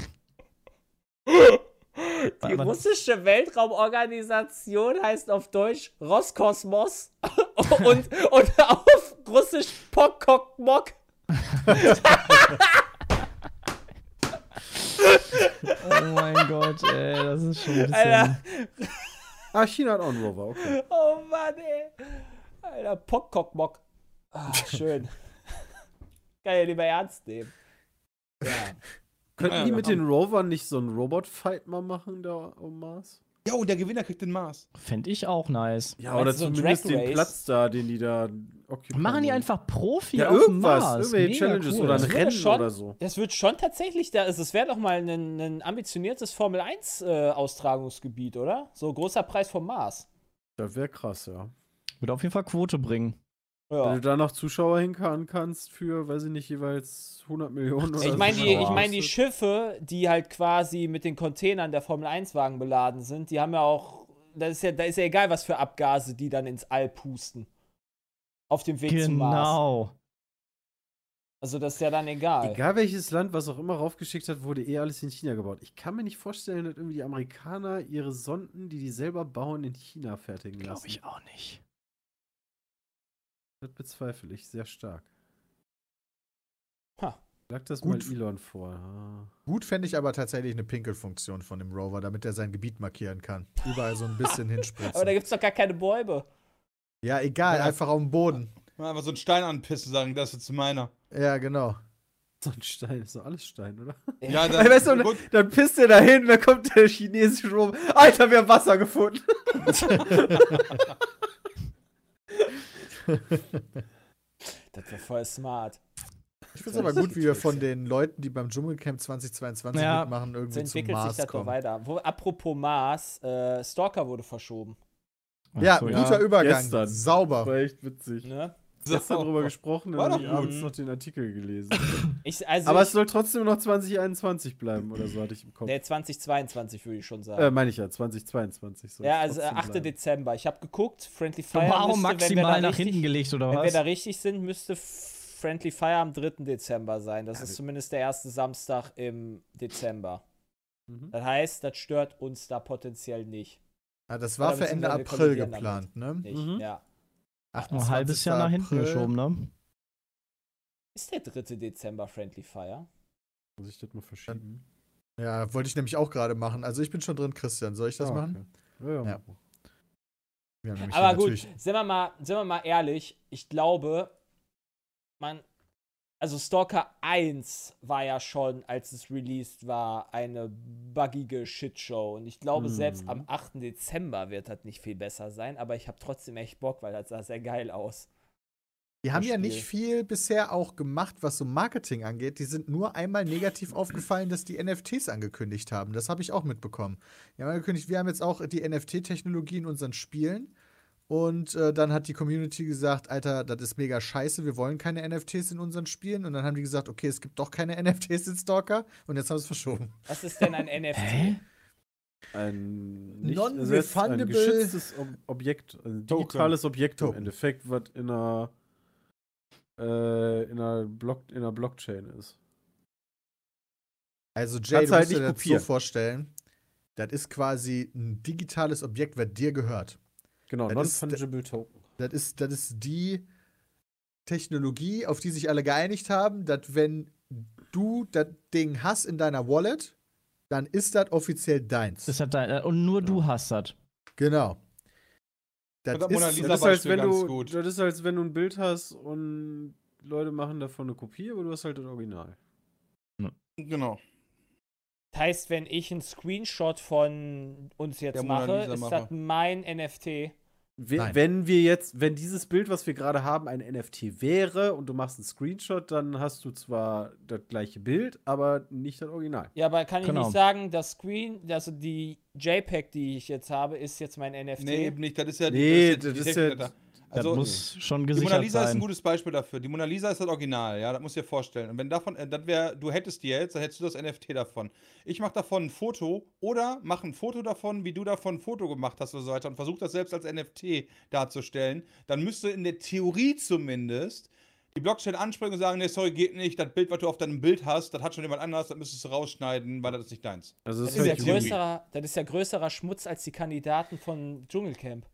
Die russische Weltraumorganisation heißt auf Deutsch Roskosmos <laughs> und, und auf Russisch Pokokmok. Oh mein Gott, ey, das ist schon ein bisschen. Alter, Ah, China hat auch einen Rover, okay. oh Mann, ey. Alter, Pokokmok. Ah, <laughs> schön. Kann ja nicht mehr ernst nehmen. Ja. Könnten die mit den Rovern nicht so einen Robot-Fight mal machen da um Mars? Ja, und der Gewinner kriegt den Mars. Fände ich auch nice. Ja, oder so zumindest den? Platz da, den die da occupieren Machen die einfach Profi ja, auf irgendwas, Mars. irgendwelche Mega Challenges cool. oder ein Rennen schon- oder so. Das wird schon tatsächlich, da, also es wäre doch mal ein, ein ambitioniertes Formel 1 äh, Austragungsgebiet, oder? So großer Preis vom Mars. Das wäre krass, ja. Wird auf jeden Fall Quote bringen. Wenn Ja. du da noch Zuschauer hinkarren kannst für, weiß ich nicht, jeweils 100 Millionen oder Ich so. meine, die, ich Boah. mein, die Schiffe, die halt quasi mit den Containern der Formel 1-Wagen beladen sind, die haben ja auch, das ist ja, da ist ja egal, was für Abgase die dann ins All pusten. Auf dem Weg zum Mars. Genau. Also das ist ja dann egal. Egal welches Land, was auch immer raufgeschickt hat, wurde eh alles in China gebaut. Ich kann mir nicht vorstellen, dass irgendwie die Amerikaner ihre Sonden, die die selber bauen, in China fertigen lassen. Glaube ich auch nicht. Das bezweifle ich sehr stark. Ha. Lag das Gut. mal Elon vor. Ah. Gut fände ich aber tatsächlich eine Pinkelfunktion von dem Rover, damit er sein Gebiet markieren kann. Überall so ein bisschen <laughs> Aber da hinspritzen. gibt es doch gar keine Bäume. Ja, egal, Ja. einfach auf dem Boden. Einfach so einen Stein anpissen, sagen, das ist jetzt meiner. Ja, genau. So ein Stein, ist doch alles Stein, oder? Ja, Ey, weißt du, gut, Dann pisst er dahin, wer kommt der chinesische Rover? Alter, wir haben Wasser gefunden. <laughs> <laughs> <laughs> Das wäre voll smart. Ich finde es aber gut, wie wir von den Leuten, die beim Dschungelcamp 2022 Ja. mitmachen, So irgendwie zum entwickelt sich Mars das doch kommen. weiter. Wo, apropos Mars, äh, Stalker wurde verschoben. Ja, so, guter ja. Übergang. Gestern. Sauber. war echt witzig. Ne? <laughs> gestern drüber gesprochen, War habe abends noch den Artikel gelesen. <laughs> Ich, also Aber ich, es soll trotzdem noch 2021 bleiben oder so hatte ich im Kopf. nee, 2022 würde ich schon sagen. Äh, meine ich ja, 2022. soll ja, also äh, trotzdem 8. bleiben. Dezember. Ich habe geguckt, Friendly Fire Wow, müsste, wenn wir maximal nach richtig, hinten gelegt oder Wenn wir was? da richtig sind, müsste Friendly Fire am 3. Dezember sein. Das ist zumindest der erste Samstag im Dezember. Mhm. Das heißt, das stört uns da potenziell nicht. Ja, das war Oder für Ende wir April geplant, ne? nicht. Mhm. Ja. Nur ein halbes Jahr nach hinten April. geschoben, ne? Ist der 3. Dezember Friendly Fire? Muss ich das mal verschieben? Ja, wollte ich nämlich auch gerade machen. Also ich bin schon drin, Christian. Soll ich das Ah, machen? okay. Ja, ja. Ja. Wir haben nämlich Aber gut, sind wir, mal, sind wir mal ehrlich, ich glaube, man. Also Stalker 1 war ja schon, als es released war, eine buggige Shitshow. Und ich glaube, Mhm. selbst am 8. Dezember wird das nicht viel besser sein, aber ich habe trotzdem echt Bock, weil das sah sehr geil aus. Die haben ja nicht viel bisher auch gemacht, was so Marketing angeht. Die sind nur einmal negativ aufgefallen, dass die NFTs angekündigt haben. Das habe ich auch mitbekommen. Die haben angekündigt, wir haben jetzt auch die NFT-Technologie in unseren Spielen. Und äh, dann hat die Community gesagt, Alter, das ist mega scheiße, wir wollen keine NFTs in unseren Spielen. Und dann haben die gesagt, okay, es gibt doch keine <laughs> NFTs in Stalker. Und jetzt haben sie es verschoben. Was ist denn ein <laughs> NFT? Hä? Ein nicht Non-refundable- ein geschütztes Ob Objekt, ein digitales Objekt im Token. Endeffekt, was in einer, äh, in einer, Block, in einer Blockchain ist. Also Jay, Kannst du halt musst dir nicht das so vorstellen, das ist quasi ein digitales Objekt, was dir gehört. Genau, Das ist- Non-Fungible Token. Das ist, das ist die Technologie, auf die sich alle geeinigt haben, dass wenn du das Ding hast in deiner Wallet, dann ist das offiziell deins. Das hat dein, äh, und nur du hast das. genau. Das ist, Das ist, als Beispiel wenn ganz du, gut. das ist, als wenn du ein Bild hast und Leute machen davon eine Kopie, aber du hast halt das Original. Genau. Das heißt, wenn ich einen Screenshot von uns jetzt mache, ist mache. das mein NFT. We- Nein. Wenn wir jetzt, wenn dieses Bild, was wir gerade haben, ein NFT wäre und du machst einen Screenshot, dann hast du zwar das gleiche Bild, aber nicht das Original. Ja, aber kann ich Genau. nicht sagen, das Screen, also die JPEG, die ich jetzt habe, ist jetzt mein NFT? Nee, eben nicht. Das ist ja Nee, das ist die das ist ja- dahinter. Das Also, muss schon die gesichert Mona Lisa ist ein sein. gutes Beispiel dafür. Die Mona Lisa ist das Original, ja, das musst du dir vorstellen. Und wenn davon, äh, das wäre, du hättest die jetzt, dann hättest du das NFT davon. Ich mache davon ein Foto oder mache ein Foto davon, wie du davon ein Foto gemacht hast oder so weiter und versuche das selbst als NFT darzustellen. Dann müsste in der Theorie zumindest die Blockchain ansprechen und sagen, nee, sorry, geht nicht, das Bild, was du auf deinem Bild hast, das hat schon jemand anders, das müsstest du rausschneiden, weil das ist nicht deins. Also Das das ist, ja größerer, das ist ja größerer Schmutz als die Kandidaten von Dschungelcamp.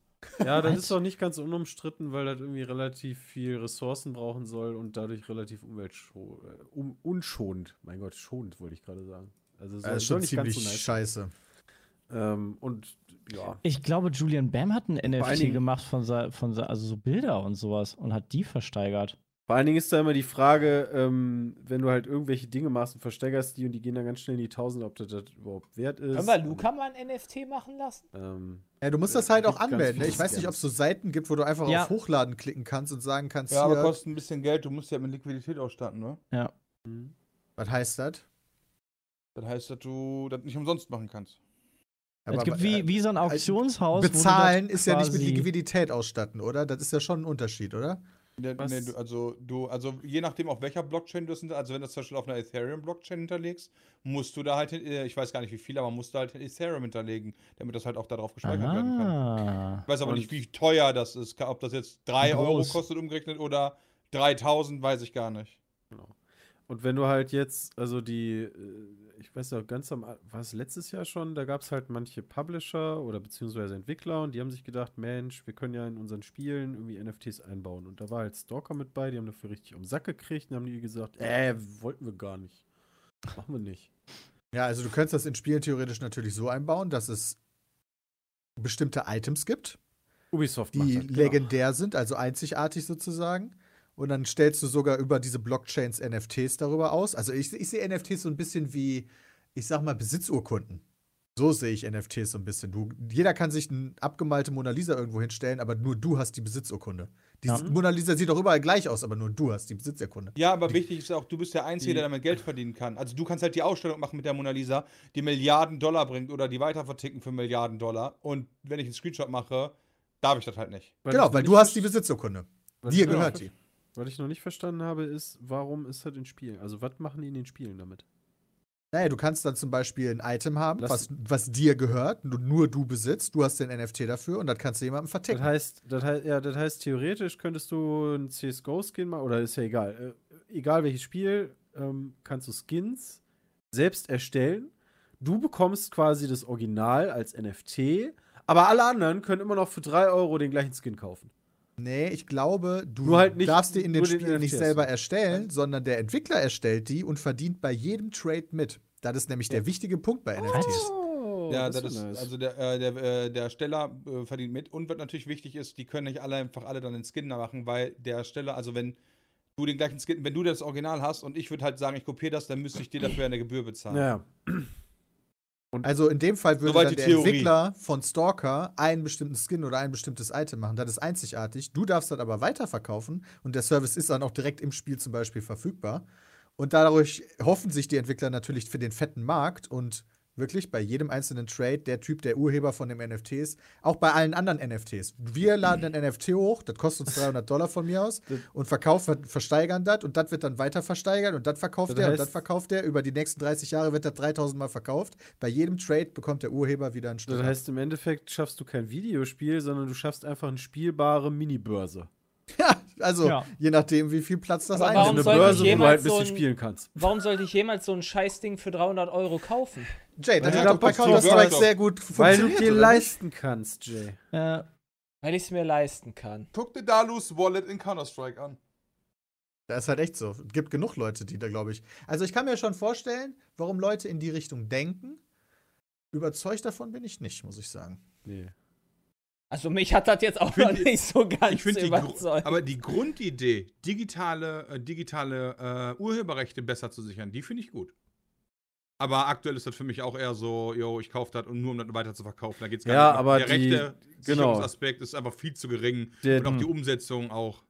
Ja, das ist doch nicht ganz unumstritten, weil das irgendwie relativ viel Ressourcen brauchen soll und dadurch relativ umweltschonend, äh, um, unschonend. Mein Gott, schonend wollte ich gerade sagen. Also soll, das ist schon nicht ganz ziemlich so nice. scheiße. Ähm, und ja, Ich glaube, Julian Bam hat ein NFT gemacht von, se- von also so Bilder und sowas und hat die versteigert. Vor allen Dingen ist da immer die Frage, ähm, wenn du halt irgendwelche Dinge machst und versteigerst die und die gehen dann ganz schnell in die Tausende, ob das, das überhaupt wert ist. Können wir Luca mal ein NFT machen lassen? Ähm, Ja, du musst das halt auch gibt ganz anmelden. Ne? Ich weiß nicht, ob es so Seiten gibt, wo du einfach Ja. auf Hochladen klicken kannst und sagen kannst, Ja, aber kostet ein bisschen Geld, du musst ja mit Liquidität ausstatten, ne? Ja. hm. was heißt das? Das heißt, dass du das nicht umsonst machen kannst. es Aber, gibt äh, wie, wie so ein Auktionshaus. wo du das Bezahlen ist ja nicht mit Liquidität ausstatten, oder? Das ist ja schon ein Unterschied, oder? Nee, du, also du, also je nachdem auf welcher Blockchain du hinter, also wenn du das zum Beispiel auf einer Ethereum-Blockchain hinterlegst, musst du da halt, äh, ich weiß gar nicht wie viel, aber musst du halt Ethereum hinterlegen, damit das halt auch darauf gespeichert werden kann. Ah. Ich weiß aber Und- nicht, wie teuer das ist, ob das jetzt 3 Groß. Euro kostet umgerechnet oder 3000, weiß ich gar nicht. Und wenn du halt jetzt, also die, äh, ich weiß noch, ganz am, war es letztes Jahr schon, da gab es halt manche Publisher oder beziehungsweise Entwickler und die haben sich gedacht, Mensch, wir können ja in unseren Spielen irgendwie NFTs einbauen. Und da war halt Stalker mit bei, die haben dafür richtig um den Sack gekriegt und haben die gesagt, äh, wollten wir gar nicht. Machen wir nicht. Ja, also du könntest das in Spielen theoretisch natürlich so einbauen, dass es bestimmte Items gibt, Ubisoft die das, genau. legendär sind, also einzigartig sozusagen. Und dann stellst du sogar über diese Blockchains NFTs darüber aus. Also ich, ich sehe NFTs so ein bisschen wie, ich sag mal, Besitzurkunden. So sehe ich NFTs so ein bisschen. Du, jeder kann sich eine abgemalte Mona Lisa irgendwo hinstellen, aber nur du hast die Besitzurkunde. Die Ja. Mona Lisa sieht doch überall gleich aus, aber nur du hast die Besitzurkunde. Ja, aber wichtig ist auch, du bist der Einzige, Die- der damit Geld verdienen kann. Also du kannst halt die Ausstellung machen mit der Mona Lisa, die Milliarden Dollar bringt oder die weiter verticken für Milliarden Dollar. Und wenn ich einen Screenshot mache, darf ich das halt nicht. Weil genau, weil nicht du hast die Besitzurkunde. Dir gehört die. Was ich noch nicht verstanden habe, ist, warum ist das in Spielen? Also, was machen die in den Spielen damit? Naja, du kannst dann zum Beispiel ein Item haben, Lass- was, was dir gehört, nur, nur du besitzt, du hast den NFT dafür und das kannst du jemandem Das verticken. heißt, das heißt, ja, das heißt, theoretisch könntest du ein CSGO-Skin machen, oder ist ja egal. Äh, egal welches Spiel, ähm, kannst du Skins selbst erstellen. Du bekommst quasi das Original als NFT, aber alle anderen können immer noch für 3 Euro den gleichen Skin kaufen. Nee, ich glaube, du halt nicht- darfst die in den Spielen nicht selber erstellen, sondern der Entwickler erstellt die und verdient bei jedem Trade mit. Das ist nämlich der wichtige Punkt bei NFTs. Oh, ja, das, ist ist, nice. also der, äh, der, äh, der Ersteller äh, verdient mit und was natürlich wichtig ist, die können nicht alle einfach alle dann den Skin machen, weil der Ersteller, also wenn du den gleichen Skin, wenn du das Original hast und ich würde halt sagen, ich kopiere das, dann müsste ich dir dafür eine Gebühr bezahlen. ja. Also in dem Fall würde dann der Theorie. Entwickler von Stalker einen bestimmten Skin oder ein bestimmtes Item machen. Das ist einzigartig. Du darfst das aber weiterverkaufen und der Service ist dann auch direkt im Spiel zum Beispiel verfügbar. Und dadurch hoffen sich die Entwickler natürlich für den fetten Markt und wirklich bei jedem einzelnen Trade der Typ, der Urheber von dem NFT ist, auch bei allen anderen NFTs. Wir laden ein NFT hoch, das kostet uns 300 Dollar von mir aus und verkaufen, versteigern das und das wird dann weiter versteigert und das verkauft Das der und das verkauft der. Über die nächsten 30 Jahre wird das 3000 Mal verkauft. Bei jedem Trade bekommt der Urheber wieder ein Stück. Das heißt, im Endeffekt schaffst du kein Videospiel, sondern du schaffst einfach eine spielbare Minibörse. <laughs> Ja, also Ja. je nachdem, wie viel Platz das einnimmt. warum eine sollte Börse, ich wo du jemals halt ein so bisschen ein- spielen kannst. Warum sollte ich jemals so ein Scheißding für 300 Euro kaufen? Jay, das hat du doch bei Counter-Strike sehr gut Weil du funktioniert, dir leisten kannst, Jay. Äh, Weil ich es mir leisten kann. Guck dir Dalus Wallet in Counter-Strike an. Das ist halt echt so. Es gibt genug Leute, die da, glaube ich. Also, ich kann mir schon vorstellen, warum Leute in die Richtung denken. Überzeugt davon bin ich nicht, muss ich sagen. Nee. Also mich hat das jetzt auch noch die- nicht so ganz Ich finde die, überzeugt. aber die Grundidee, digitale, äh, digitale äh, Urheberrechte besser zu sichern, die finde ich gut. Aber aktuell ist das für mich auch eher so, yo, ich kaufe das und nur um das weiter zu verkaufen. Da geht's gar Ja, nicht. aber der die- rechte genau. Sicherungsaspekt ist einfach viel zu gering. Der, und auch die Umsetzung auch.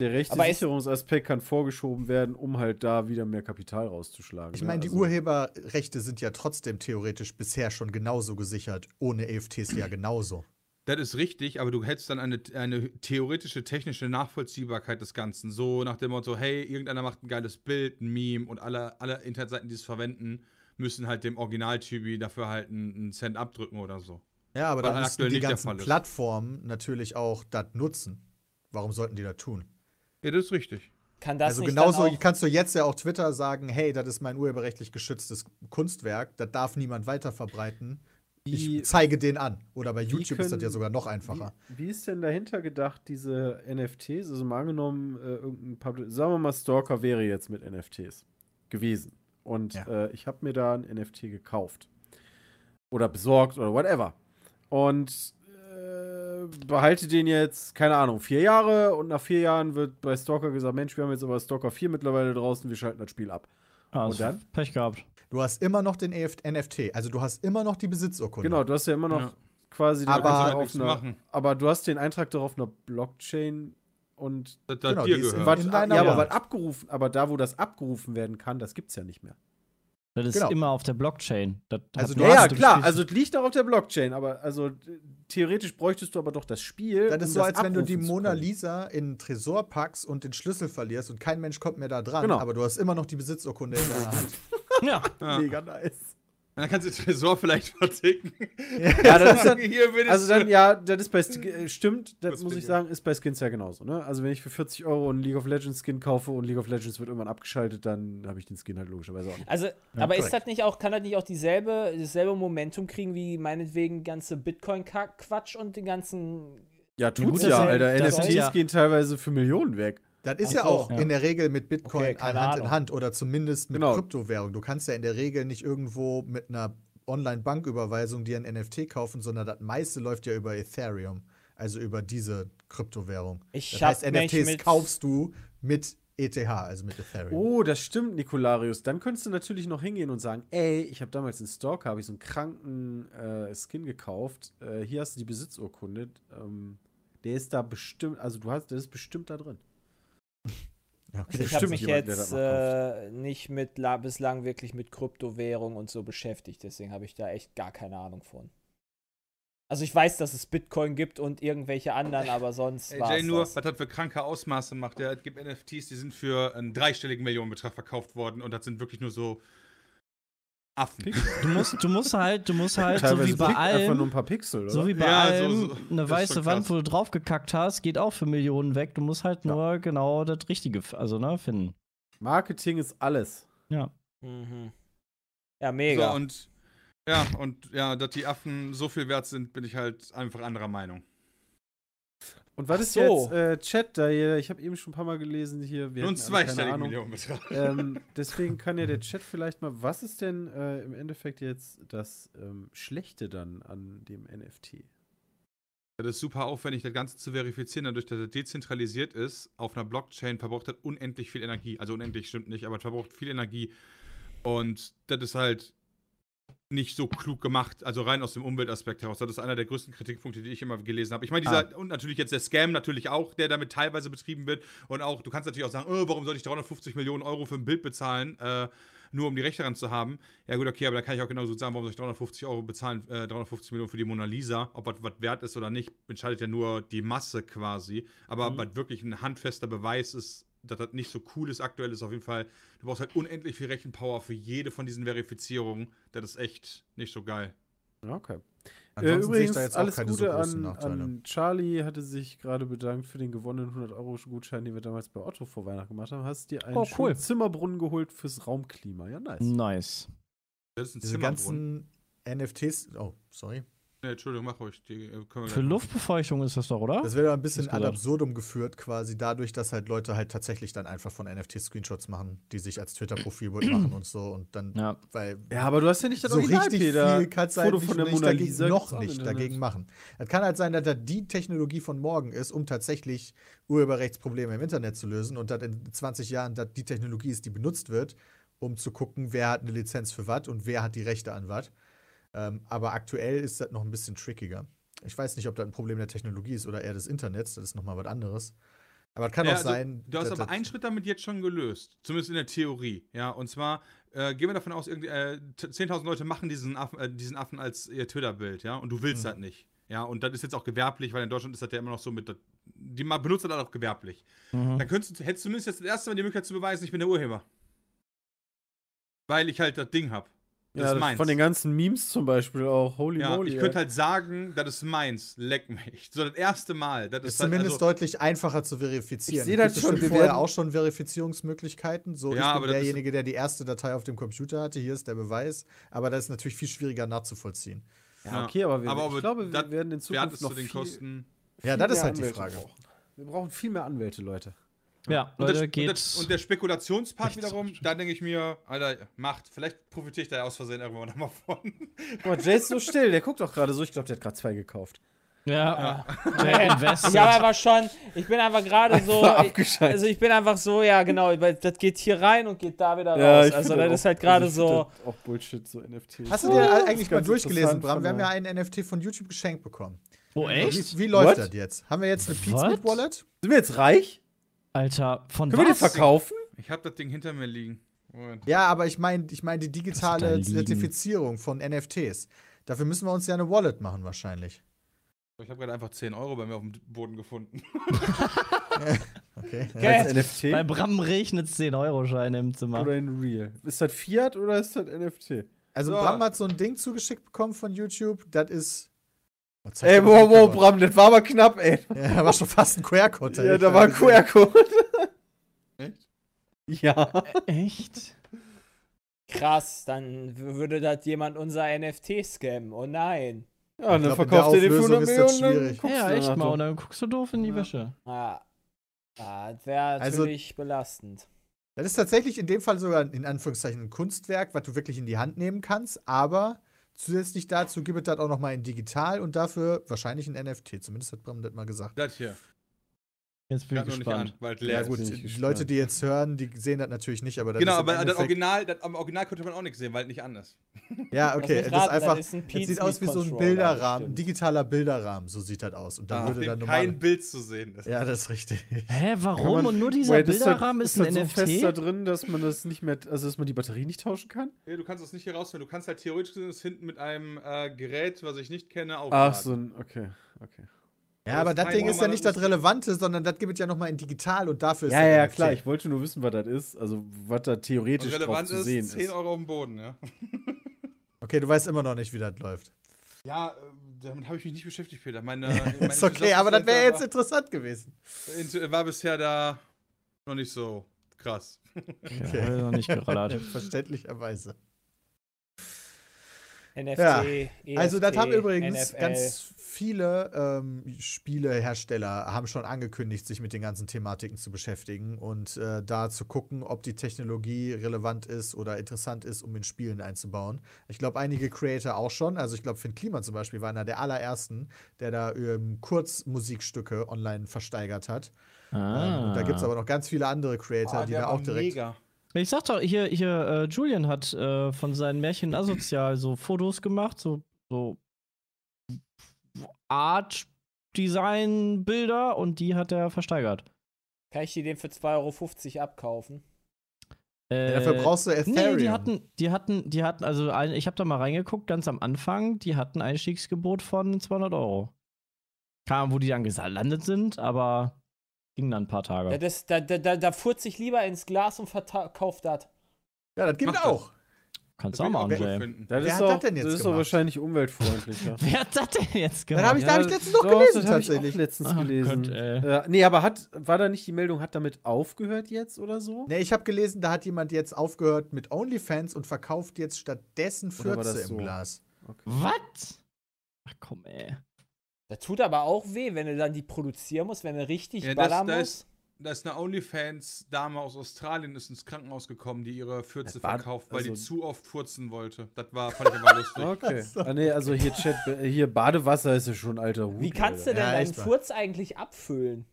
der rechte Aber Sicherungsaspekt kann vorgeschoben werden, um halt da wieder mehr Kapital rauszuschlagen. Ich ne? meine, die Also- Urheberrechte sind ja trotzdem theoretisch bisher schon genauso gesichert. Ohne EFTs ja genauso. Das ist richtig, aber du hättest dann eine, eine theoretische, technische Nachvollziehbarkeit des Ganzen. So nach dem Motto, hey, irgendeiner macht ein geiles Bild, ein Meme und alle, alle Internetseiten, die es verwenden, müssen halt dem Originaltypi dafür halt einen, Cent abdrücken oder so. Ja, aber dann müssten aktuell die ganzen. Plattformen natürlich auch das nutzen. Warum sollten die das tun? Ja, das ist richtig. kann das also nicht genauso kannst du jetzt ja auch Twitter sagen, hey, das ist mein urheberrechtlich geschütztes Kunstwerk, das darf niemand weiterverbreiten. Wie- Ich zeige den an. Oder bei YouTube ist das ja können- sogar noch einfacher. Wie, wie ist denn dahinter gedacht, diese NFTs? Also mal angenommen, äh, irgendein Public sagen wir mal, Stalker wäre jetzt mit NFTs gewesen. Und Ja. äh, ich habe mir da ein NFT gekauft. Oder besorgt oder whatever. Und äh, behalte den jetzt, keine Ahnung, vier Jahre und nach vier Jahren wird bei Stalker gesagt, Mensch, wir haben jetzt aber Stalker 4 mittlerweile draußen, wir schalten das Spiel ab. ah, Und dann? Pech gehabt. Du hast immer noch den EF NFT, also du hast immer noch die Besitzurkunde. Genau, du hast ja immer noch Ja. quasi den Aber- Eintrag auf einer, machen. aber du hast den Eintrag darauf einer Blockchain und Das, das Genau, dir gehört. Was, ja, aber was abgerufen, aber da, wo das abgerufen werden kann, das gibt's ja nicht mehr. Das ist Genau. immer auf der Blockchain. Das Also Ja, ja, hast- klar, also es liegt auch auf der Blockchain, aber also theoretisch bräuchtest du aber doch das Spiel. Das ist um so, als wenn du die Mona. Lisa in einen Tresor packst und den Schlüssel verlierst und kein Mensch kommt mehr da dran, Genau. aber du hast immer noch die Besitzurkunde in deiner <laughs> Hand. Ja. Ja. Mega nice. Dann kannst du den Tresor vielleicht verticken. Ja, <laughs> das ist dann, also dann, ja, das ist bei, äh, stimmt, das Das muss ich sagen, ist bei Skins ja genauso, ne? Also wenn ich für 40 Euro einen League of Legends Skin kaufe und League of Legends wird irgendwann abgeschaltet, dann habe ich den Skin halt logischerweise auch nicht. Also, aber ist korrekt. das nicht auch, kann das nicht auch dieselbe, dasselbe Momentum kriegen wie meinetwegen ganze Bitcoin-Quatsch und den ganzen. Ja, tut's ja, Alter. NFTs ja- gehen teilweise für Millionen weg. Das ist Ach ja so. auch Ja. in der Regel mit Bitcoin Okay, Hand in. Hand oder zumindest mit Genau. Kryptowährung. Du kannst ja in der Regel nicht irgendwo mit einer Online-Banküberweisung dir ein NFT kaufen, sondern das meiste läuft ja über Ethereum, also über diese Kryptowährung. Ich Das heißt, NFTs mit- kaufst du mit ETH, also mit Ethereum. Oh, das stimmt, Nikolarius. Dann könntest du natürlich noch hingehen und sagen, ey, ich habe damals in Stalker, habe ich so einen kranken äh, Skin gekauft. Äh, hier hast du die Besitzurkunde. Ähm, der ist da bestimmt, also du hast, der ist bestimmt da drin. Ja, Also okay. ich habe mich jemand, jetzt äh, nicht mit la- bislang wirklich mit Kryptowährung und so beschäftigt, deswegen habe ich da echt gar keine Ahnung von. Also ich weiß, dass es Bitcoin gibt und irgendwelche anderen, aber sonst war Jay, nur, das. was das für kranke Ausmaße macht. Ja, es gibt NFTs, die sind für einen dreistelligen Millionenbetrag verkauft worden und das sind wirklich nur so Affen. Du musst, du musst halt, du musst halt, so wie bei blinkt einfach nur allem, ein paar Pixel, oder? so wie bei Ja, so- allem, so. eine ist schon weiße Wand, wo du drauf gekackt hast, geht auch für Millionen weg. Du musst halt nur genau das Richtige, also ne, finden. Marketing ist alles. Ja. Mhm. Ja, mega. So, und ja, und ja, dass die Affen so viel wert sind, bin ich halt einfach anderer Meinung. Und was Ach ist so. jetzt äh, Chat da hier? Ich habe eben schon ein paar Mal gelesen hier. Wir zweistelligen Ahnung. Millionenbetrag. ähm, <laughs> deswegen kann ja der Chat vielleicht mal, was ist denn äh, im Endeffekt jetzt das ähm, Schlechte dann an dem NFT? Das ist super aufwendig, das Ganze zu verifizieren, dadurch, dass es dezentralisiert ist. Auf einer Blockchain verbraucht das unendlich viel Energie. Also unendlich stimmt nicht, aber es verbraucht viel Energie. Und das ist halt nicht so klug gemacht, also rein aus dem Umweltaspekt heraus. Das ist einer der größten Kritikpunkte, die ich immer gelesen habe. Ich meine, dieser, und natürlich jetzt der Scam natürlich auch, der damit teilweise betrieben wird. Und auch, du kannst natürlich auch sagen, oh, warum soll ich 350 Millionen Euro für ein Bild bezahlen, äh, nur um die Rechte daran zu haben. Ja gut, okay, aber da kann ich auch genauso sagen, warum soll ich 350 Euro bezahlen, äh, 350 Millionen für die Mona Lisa. Ob das was wert ist oder nicht, entscheidet ja nur die Masse quasi. Aber Mhm. was wirklich ein handfester Beweis ist, dass das nicht so cool ist aktuell, ist auf jeden Fall, du brauchst halt unendlich viel Rechenpower für jede von diesen Verifizierungen. Das ist echt nicht so geil. Okay. Äh, Ansonsten sehe ich übrigens, da jetzt auch alles keine so Gute großen an, Nachteile. an Charlie, hatte sich gerade bedankt für den gewonnenen 100-Euro-Gutschein, den wir damals bei Otto vor Weihnachten gemacht haben. Hast dir einen Oh, cool. Zimmerbrunnen geholt fürs Raumklima. Ja, nice. Nice. Das ist ein Diese Zimmerbrunnen. ganzen NFTs, oh, sorry. Nee, Entschuldigung, mach ruhig. Die, äh, können wir Für Luftbefeuchtung ist das doch, oder? Das wird aber ein bisschen ad absurdum geführt, quasi dadurch, dass halt Leute halt tatsächlich dann einfach von NFTs Screenshots machen, die sich als Twitter-Profilbild <clears throat> machen und so und dann, Ja. weil Ja, aber du hast ja nicht das so Original, richtig Peter. viel kannst du halt Foto nicht, von der Mona dagegen, Lisa noch nicht dagegen machen. Es kann halt sein, dass das die Technologie von morgen ist, um tatsächlich Urheberrechtsprobleme im Internet zu lösen und dass in 20 Jahren das die Technologie ist, die benutzt wird, um zu gucken, wer hat eine Lizenz für was und wer hat die Rechte an was. Ähm, aber aktuell ist das noch ein bisschen trickiger. Ich weiß nicht, ob das ein Problem der Technologie ist oder eher des Internets, das ist nochmal was anderes. Aber es kann Ja, auch also, sein. Du hast aber einen Schritt damit jetzt schon gelöst. Zumindest in der Theorie. Ja, und zwar äh, gehen wir davon aus, äh, t- 10.000 Leute machen diesen Affen, äh, diesen Affen als ihr Twitter-Bild, ja, und du willst Mhm. das nicht. Ja, und das ist jetzt auch gewerblich, weil in Deutschland ist das ja immer noch so mit, die benutzen das auch gewerblich. Mhm. Dann könntest du, hättest du zumindest jetzt das erste Mal die Möglichkeit zu beweisen, ich bin der Urheber. Weil ich halt das Ding hab. Das Ja, ist meins. von den ganzen Memes zum Beispiel auch. Holy ja, moly. ich könnte halt sagen, das ist meins, leck mich. So das erste Mal. Das ist ist halt, zumindest also, deutlich einfacher zu verifizieren. Ich seh Es das schon, wir vorher auch schon Verifizierungsmöglichkeiten. So, Ja, ich bin derjenige, der die erste Datei auf dem Computer hatte. Hier ist der Beweis. Aber das ist natürlich viel schwieriger nachzuvollziehen. Ja, okay, aber, wir, Aber ich glaube, wir werden in Zukunft noch zu den viel, Kosten. Ja, viel das ist mehr halt die Anwälte Frage. brauchen. Wir brauchen viel mehr Anwälte, Leute. Ja, Und, Leute, der, geht. und, der, und der Spekulationspart wiederum, da denke ich mir, Alter, macht. Vielleicht profitiere ich da ja aus Versehen irgendwann nochmal von. Mal, Jay ist so still, der guckt doch gerade so. Ich glaube, der hat gerade zwei gekauft. ja, Jay invested. Ich habe einfach schon, ich bin einfach gerade so, ich, also ich bin einfach so, ja genau, das geht hier rein und geht da wieder Ja, raus. Also das auch- ist halt gerade also so, Auch Bullshit, so NFTs. Hast du Ja, dir ist eigentlich mal durchgelesen, Bram? Wir haben ja einen NFT von YouTube geschenkt bekommen. Oh, echt? Wie, wie läuft What? das jetzt? Haben wir jetzt eine Pizza? Wallet? Sind wir jetzt reich? Alter, von Können wir den was? verkaufen? Ich habe das Ding hinter mir liegen. Moment. Ja, aber ich meine ich mein die digitale? Zertifizierung von NFTs. Dafür müssen wir uns ja eine Wallet machen, wahrscheinlich. Ich habe gerade einfach 10 Euro bei mir auf dem Boden gefunden. <laughs> Okay. Okay. Als NFT? Bei Bram regnet 10-Euro-Scheine im Zimmer. Oder in Real? Ist das Fiat oder ist das NFT? Also So. Bram hat so ein Ding zugeschickt bekommen von YouTube. Das ist. Zeig Ey, wow, wow. Bram, das war aber knapp, ey. <laughs> Ja, da war schon fast ein QR-Code. Ja, da war ein QR-Code. Echt? Ja. Echt? krass, dann würde das jemand unser NFT scammen. Oh nein. Ja, und dann verkauft ihr den für Auflösung 100 ist das Millionen. dann schwierig. Ja, echt danach mal. Und dann guckst du doof in die Ja. Wäsche. Ja, ja das wäre Also- natürlich belastend. Das ist tatsächlich in dem Fall sogar in Anführungszeichen ein Kunstwerk, was du wirklich in die Hand nehmen kannst, aber zusätzlich dazu gibt es das auch noch mal in digital und dafür wahrscheinlich ein NFT. Zumindest hat Bram das mal gesagt. Das hier. Jetzt bin ich Gerade noch nicht gespannt. an, weil es Ja, leer gut, ist. die gespannt. Leute, die jetzt hören, die sehen das natürlich nicht, aber das Genau, ist im aber das Original, das, am Original konnte man auch nichts sehen, weil es nicht an ist. Ja, <laughs> okay, das ist raten, einfach, ist ein das sieht aus wie so ein Bilderrahmen, bestimmt. digitaler Bilderrahmen, so sieht das aus. Und dann Auf würde dann normal. kein Bild zu sehen ist. Ja, das ist richtig. Hä, warum? man- Und nur dieser Wait, ist das- Bilderrahmen ist, das ein so NFT? fest da drin, dass man das nicht mehr, also dass man die Batterie nicht tauschen kann? Ja, du kannst das nicht hier rausfinden. Du kannst halt theoretisch gesehen das hinten mit einem äh, Gerät, was ich nicht kenne, aufladen. Ach, so ein, okay, okay. Ja, aber das Teil, Ding ist ja nicht das Relevante, sondern das gibt es ja nochmal in digital und dafür ist Ja, ja, klar, ich wollte nur wissen, was das ist, also was da theoretisch drauf relevant zu ist sehen 10 ist. Euro auf dem Boden, ja. <laughs> Okay, du weißt immer noch nicht, wie das läuft. Ja, äh, damit habe ich mich nicht beschäftigt, Peter. Meine, <laughs> meine ist okay, aber das wäre jetzt war, interessant gewesen. war bisher da noch nicht so krass. <laughs> Okay. ich noch nicht gerallert. Verständlicherweise. NFT, Ja, EFT, Also, das haben übrigens NFL. ganz viele ähm, Spielehersteller haben schon angekündigt, sich mit den ganzen Thematiken zu beschäftigen und äh, da zu gucken, ob die Technologie relevant ist oder interessant ist, um in Spielen einzubauen. Ich glaube, einige Creator auch schon. Also, ich glaube, Finn Kliman zum Beispiel war einer der allerersten, der da ähm, Kurzmusikstücke online versteigert hat. Ähm, und da gibt es aber noch ganz viele andere Creator, die da auch direkt. Mega. Ich sag doch, hier, hier, äh, Julian hat äh, von seinen Märchen asozial so Fotos gemacht, so, so Art Design Bilder und die hat er versteigert. Kann ich dir den für 2,50 Euro abkaufen? Äh, Ja, dafür brauchst du Ethereum. Nee, die hatten, die hatten, die hatten, also ein, ich habe da mal reingeguckt, ganz am Anfang, die hatten ein Einstiegsgebot von 200 Euro. Kam, wo die dann gelandet sind, aber ging dann ein paar Tage. Ja, das, da, da, da, da furzt ich lieber ins Glas und verkauft das. Ja, das gibt Mach auch. Kannst Das du auch finden. Das Wer ist hat doch, das denn jetzt das ist doch wahrscheinlich umweltfreundlicher. <laughs> Wer hat das denn jetzt Dann gemacht? habe ich, da hab ich letztens noch Doch, gelesen, das hab ich tatsächlich. auch letztens Ach gelesen. Gott, ey. äh, nee, aber hat, war da nicht die Meldung, hat damit aufgehört jetzt oder so? Nee, ich habe gelesen, da hat jemand jetzt aufgehört mit OnlyFans und verkauft jetzt stattdessen Fürze das im so? Glas. Okay. Was? Ach komm, ey. Das tut aber auch weh, wenn du dann die produzieren musst, wenn du richtig Ja, das- ballern da musst. Da ist eine OnlyFans-Dame aus Australien, ist ins Krankenhaus gekommen, die ihre Fürze war- verkauft, weil die also- zu oft furzen wollte. Das war, fand ich aber lustig. <laughs> Okay. Ah, nee, also hier Chat, hier Badewasser ist ja schon alter Hut. Wie kannst du Alter. denn Ja, deinen. Furz eigentlich abfüllen?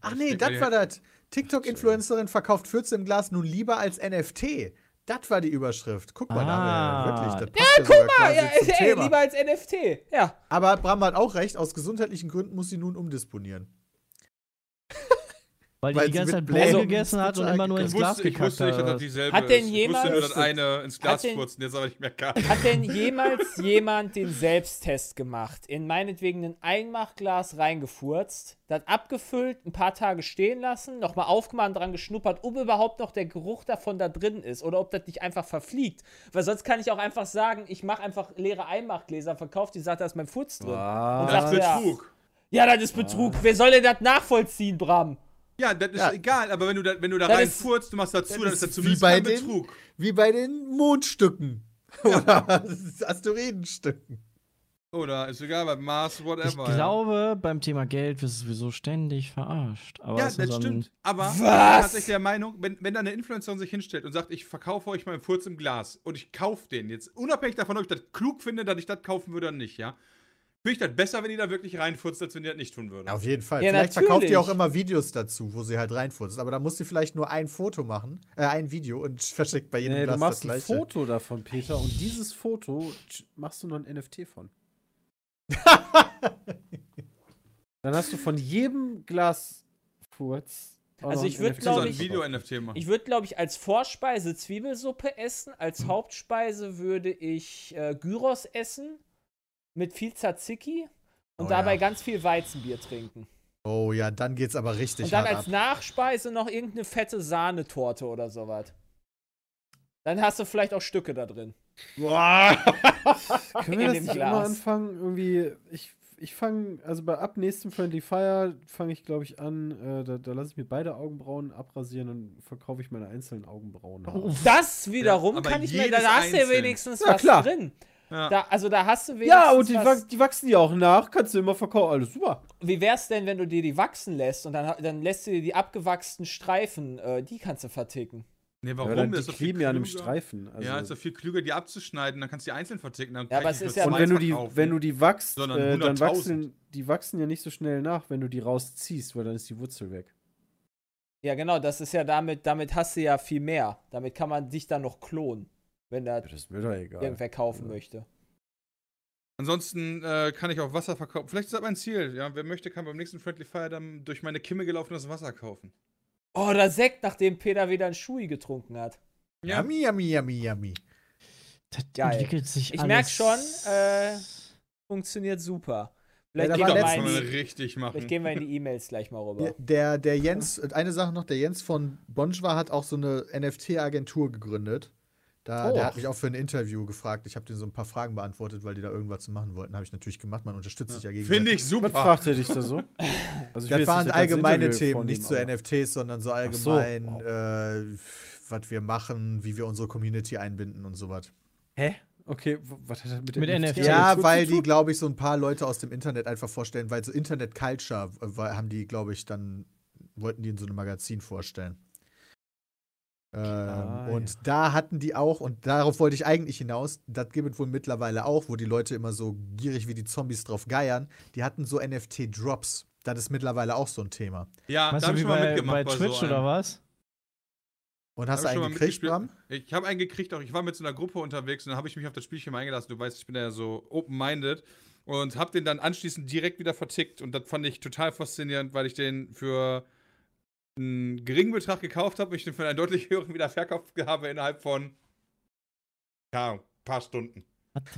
Ach nee, das mal, war das. TikTok-Influencerin verkauft Fürze im Glas nun lieber als NFT. Das war die Überschrift. Guck mal, da haben wir Ah. ja wirklich. Das ja, Ah, quasi ja, ey, Thema. lieber als NFT. Ja. Aber Bram hat auch recht, aus gesundheitlichen Gründen muss sie nun umdisponieren. Weil die Weil die sie ganze Zeit Blähung gegessen hat und immer nur ins Glas wusste, ich gekackt wusste hat. dieselbe Hat denn jemand- Ich wusste nur, dass eine ins Glas furzen, jetzt aber nicht mehr kann. Hat denn jemals jemand den Selbsttest gemacht? In meinetwegen ein Einmachglas reingefurzt, das abgefüllt, ein paar Tage stehen lassen, nochmal aufgemacht, dran geschnuppert, ob überhaupt noch der Geruch davon da drin ist oder ob das nicht einfach verfliegt. Weil sonst kann ich auch einfach sagen, ich mache einfach leere Einmachgläser, verkaufe die, sagt, da ist mein Furz drin. Ah, Und Das sagt, ist Betrug. ja, das ist Betrug. Wer soll denn das nachvollziehen, Bram? Ja, das ist Ja. egal, aber wenn du da, wenn du da Das rein ist- furzt, du machst dazu, dann ist das wie zumindest bei kein den- Betrug. Wie bei den Mondstücken. Oder <laughs> Asteroidenstücken. Oder ist egal, bei Mars, whatever. Ich ja. glaube, beim Thema Geld wirst du sowieso ständig verarscht. Aber Ja, das stimmt. Aber Was? ich bin tatsächlich der Meinung, wenn, wenn da eine Influencerin sich hinstellt und sagt, ich verkaufe euch meinen Furz im Glas und ich kaufe den jetzt, unabhängig davon, ob ich das klug finde, dass ich das kaufen würde oder nicht, ja, finde ich das besser, wenn die da wirklich reinfurzt, als wenn die das nicht tun würden. Auf jeden Fall. Ja, vielleicht verkauft die natürlich. auch immer Videos dazu, wo sie halt reinfurzt. Aber da muss sie vielleicht nur ein Foto machen, äh, ein Video und <laughs> verschickt bei jedem Nee, du Glas machst das ein. Foto davon, Peter, und dieses Foto machst du noch ein NFT von. <laughs> Dann hast du von jedem Glasfurz. auch Also ich ein würd, NFT glaub so ein ich-. Ich würde, glaube ich, als Vorspeise Zwiebelsuppe essen. Als Mhm. Hauptspeise würde ich äh, Gyros essen mit viel Tzatziki und Oh dabei ja. ganz viel Weizenbier trinken. Oh ja, dann geht's aber richtig Und dann hart als ab. Nachspeise noch irgendeine fette Sahnetorte oder sowas. Dann hast du vielleicht auch Stücke da drin. <laughs> Können in wir das nicht Glas. immer anfangen? Irgendwie, ich, ich fange, also bei ab nächstem Friendly Fire fange ich, glaube ich, an, äh, da, da lasse ich mir beide Augenbrauen abrasieren und verkaufe ich meine einzelnen Augenbrauen. Oh, Das wiederum aber kann ich mir, da hast du ja wenigstens Ja, was klar. drin. Ja. Da, also da hast du wenigstens Ja, und die, was. die wachsen ja auch nach, kannst du immer verkaufen. Alles super. Wie wär's denn, wenn du dir die wachsen lässt und dann, dann lässt du dir die abgewachsenen Streifen, äh, die kannst du verticken. Nee, Ja, warum? dann, Das die ist kleben ja an einem. Streifen. Also, ja, ist doch viel klüger, die abzuschneiden, dann kannst du die einzeln verticken. Dann Ja, aber es ist ja- und wenn du die, wenn du die wachst, äh, dann 100.000. wachsen, die wachsen ja nicht so schnell nach, wenn du die rausziehst, weil dann ist die Wurzel weg. Ja, genau, das ist ja damit, damit hast du ja viel mehr. Damit kann man dich dann noch klonen, wenn da irgendwer kaufen Ja. möchte. Ansonsten äh, kann ich auch Wasser verkaufen. Vielleicht ist das mein Ziel. Ja, wer möchte, kann beim nächsten Friendly Fire dann durch meine Kimme gelaufenes Wasser kaufen. Oh, oder Sekt, nachdem Peter wieder einen Schui getrunken hat. Yummy, yummy, yummy, yummy. Das Geil. entwickelt sich Ich alles. merk schon, äh, Funktioniert super. Vielleicht, da gehen, wir Das mal kann in die, richtig machen. vielleicht gehen wir in die E-Mails gleich mal rüber. Der, der, der Jens, eine Sache noch, der Jens von Bonjwa hat auch so eine NFT-Agentur gegründet. Da, Oh. Der hat mich auch für ein Interview gefragt. Ich habe den so ein paar Fragen beantwortet, weil die da irgendwas machen wollten. Habe ich natürlich gemacht. Man unterstützt sich ja gegenseitig. Finde ich Was super. fragt er dich da so? Also Das waren das allgemeine Themen, nicht zu NFTs, sondern so Ach so. allgemein, äh, was wir machen, wie wir unsere Community einbinden und sowas. Hä? Okay, was hat das mit, Mit der NFT? Ja, weil zu die, glaube ich, so ein paar Leute aus dem Internet einfach vorstellen, weil so Internet Culture äh, haben die, glaube ich, dann wollten die in so einem Magazin vorstellen. Ähm, Ah, und ja. da hatten die auch, und darauf wollte ich eigentlich hinaus, das gibt es wohl mittlerweile auch, wo die Leute immer so gierig wie die Zombies drauf geiern, die hatten so NFT-Drops. Das ist mittlerweile auch so ein Thema. Ja, da du, habe ich mal bei, mitgemacht. bei bei Twitch so oder was? Und hast Hab du einen gekriegt. Bram? Ich habe einen gekriegt, auch ich war mit so einer Gruppe unterwegs und dann habe ich mich auf das Spielchen mal eingelassen. Du weißt, ich bin ja so open-minded und habe den dann anschließend direkt wieder vertickt und das fand ich total faszinierend, weil ich den für einen geringen Betrag gekauft habe, ich den für einen deutlich höheren wieder verkauft habe innerhalb von ja, ein paar Stunden.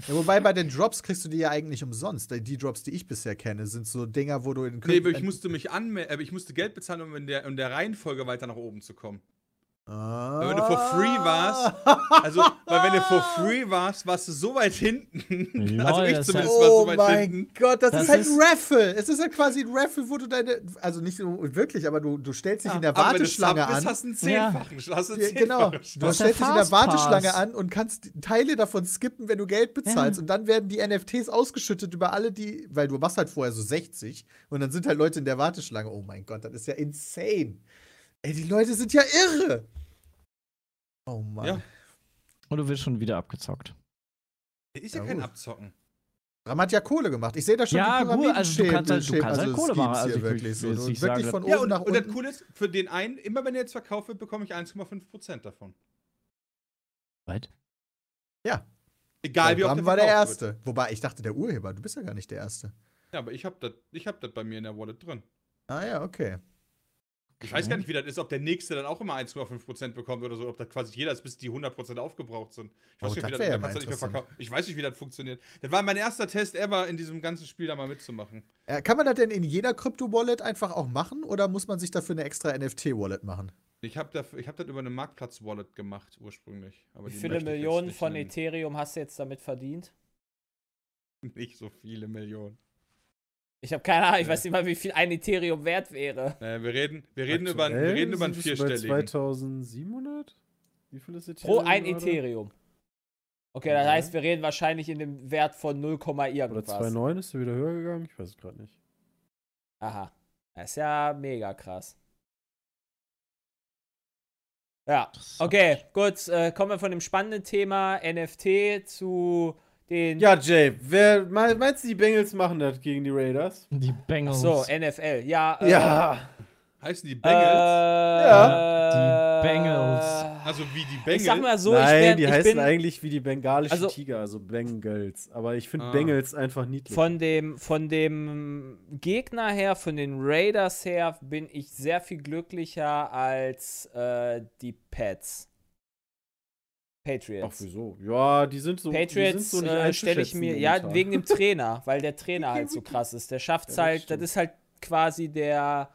Ja, wobei bei den Drops kriegst du die ja eigentlich umsonst. Die Drops, die ich bisher kenne, sind so Dinger, wo du in Nee, aber ich musste mich anmelden, ich musste Geld bezahlen, um in der, in der Reihenfolge weiter nach oben zu kommen. Ah. Weil wenn du for free warst, Also, weil wenn du for free warst, warst du so weit hinten. Lol, also ich zumindest heißt- war so Oh weit mein hinten. Gott, das, Das ist halt ist- ein Raffle. Es ist halt quasi ein Raffle, wo du deine, also nicht so wirklich, aber du, du stellst dich in der Aber wenn du Warteschlange an. hast du einen zehnfachen. Hast du einen Ja, genau. zehnfachen Du Das ist stellst dich in der. Warteschlange an und kannst Teile davon skippen, wenn du Geld bezahlst. Ja. Und dann werden die NFTs ausgeschüttet über alle, die, weil du machst halt vorher so 60 und dann sind halt Leute in der Warteschlange. Oh mein Gott, das ist ja insane. Ey, die Leute sind ja irre. Oh Mann. Ja. Und du wirst schon wieder abgezockt. Ist ja, Ja, kein gut. Abzocken. Ram hat ja Kohle gemacht. Ich sehe da schon Ja, die gut, also du kannst halt- du Pyramiden- kannst halt Kohle Schemes machen. Also hier ich will- wirklich so. will wirklich sagen, von Ja, oben und, nach und das unten. Coole ist, für den einen, immer wenn er jetzt verkauft wird, bekomme ich 1,5% davon. Was? Egal wie Der oft Bram war der verkauft wird. Erste. Wobei, ich dachte, der Urheber. Du bist ja gar nicht der Erste. Ja, aber ich habe das ich hab das bei mir in der Wallet drin. Ah ja, okay. Ich weiß gar nicht, wie das ist, ob der nächste dann auch immer 1,5% bekommt oder so, ob das quasi jeder ist, bis die 100% aufgebraucht sind. Ich weiß Oh, nicht, wie das das, ja da nicht mehr verkaufen. Ich weiß nicht, wie das funktioniert. Das war mein erster Test ever, in diesem ganzen Spiel da mal mitzumachen. Äh, kann man das denn in jeder Krypto-Wallet einfach auch machen oder muss man sich dafür eine extra NFT-Wallet machen? Ich habe hab das über eine Marktplatz-Wallet gemacht ursprünglich. Aber Wie viele Millionen von nennen. Ethereum hast du jetzt damit verdient? <laughs> Nicht so viele Millionen. Ich habe keine Ahnung, ich Ja. weiß nicht mal, wie viel ein Ethereum wert wäre. Naja, wir reden, wir reden, über, wir Aktuell reden über einen bei vierstelligen. 2700? Wie viel ist Pro Ethereum ein gerade? Ethereum. Okay, das Ja. heißt, wir reden wahrscheinlich in dem Wert von 0, Oder irgendwas. 2,9 ist er wieder höher gegangen? Ich weiß es gerade nicht. Aha. Das ist ja mega krass. Ja, okay, gut. Äh, kommen wir von dem spannenden Thema NFT zu den. Ja, Jay, wer, mein- meinst du, die Bengals machen das gegen die Raiders? Die Ach Bengals. so, NFL. Ja. Äh, Ja. Heißen die Äh, Bengals? ja. Die Bengals. also wie die Bengals? Ich sag mal so, Nein, ich, werd, die ich heißen bin eigentlich wie die bengalischen Also- Tiger, also Bengals. Aber ich finde Ah. Bengals einfach niedlich. von dem, von dem Gegner her, von den Raiders her, bin ich sehr viel glücklicher als äh, die Pets. Ach, Patriots. wieso? Ja, die sind so. die Patriots so äh, stelle ich mir, ja, momentan. wegen dem Trainer, <laughs> weil der Trainer halt so krass ist. Der schafft es Ja, das halt, das stimmt. ist halt quasi der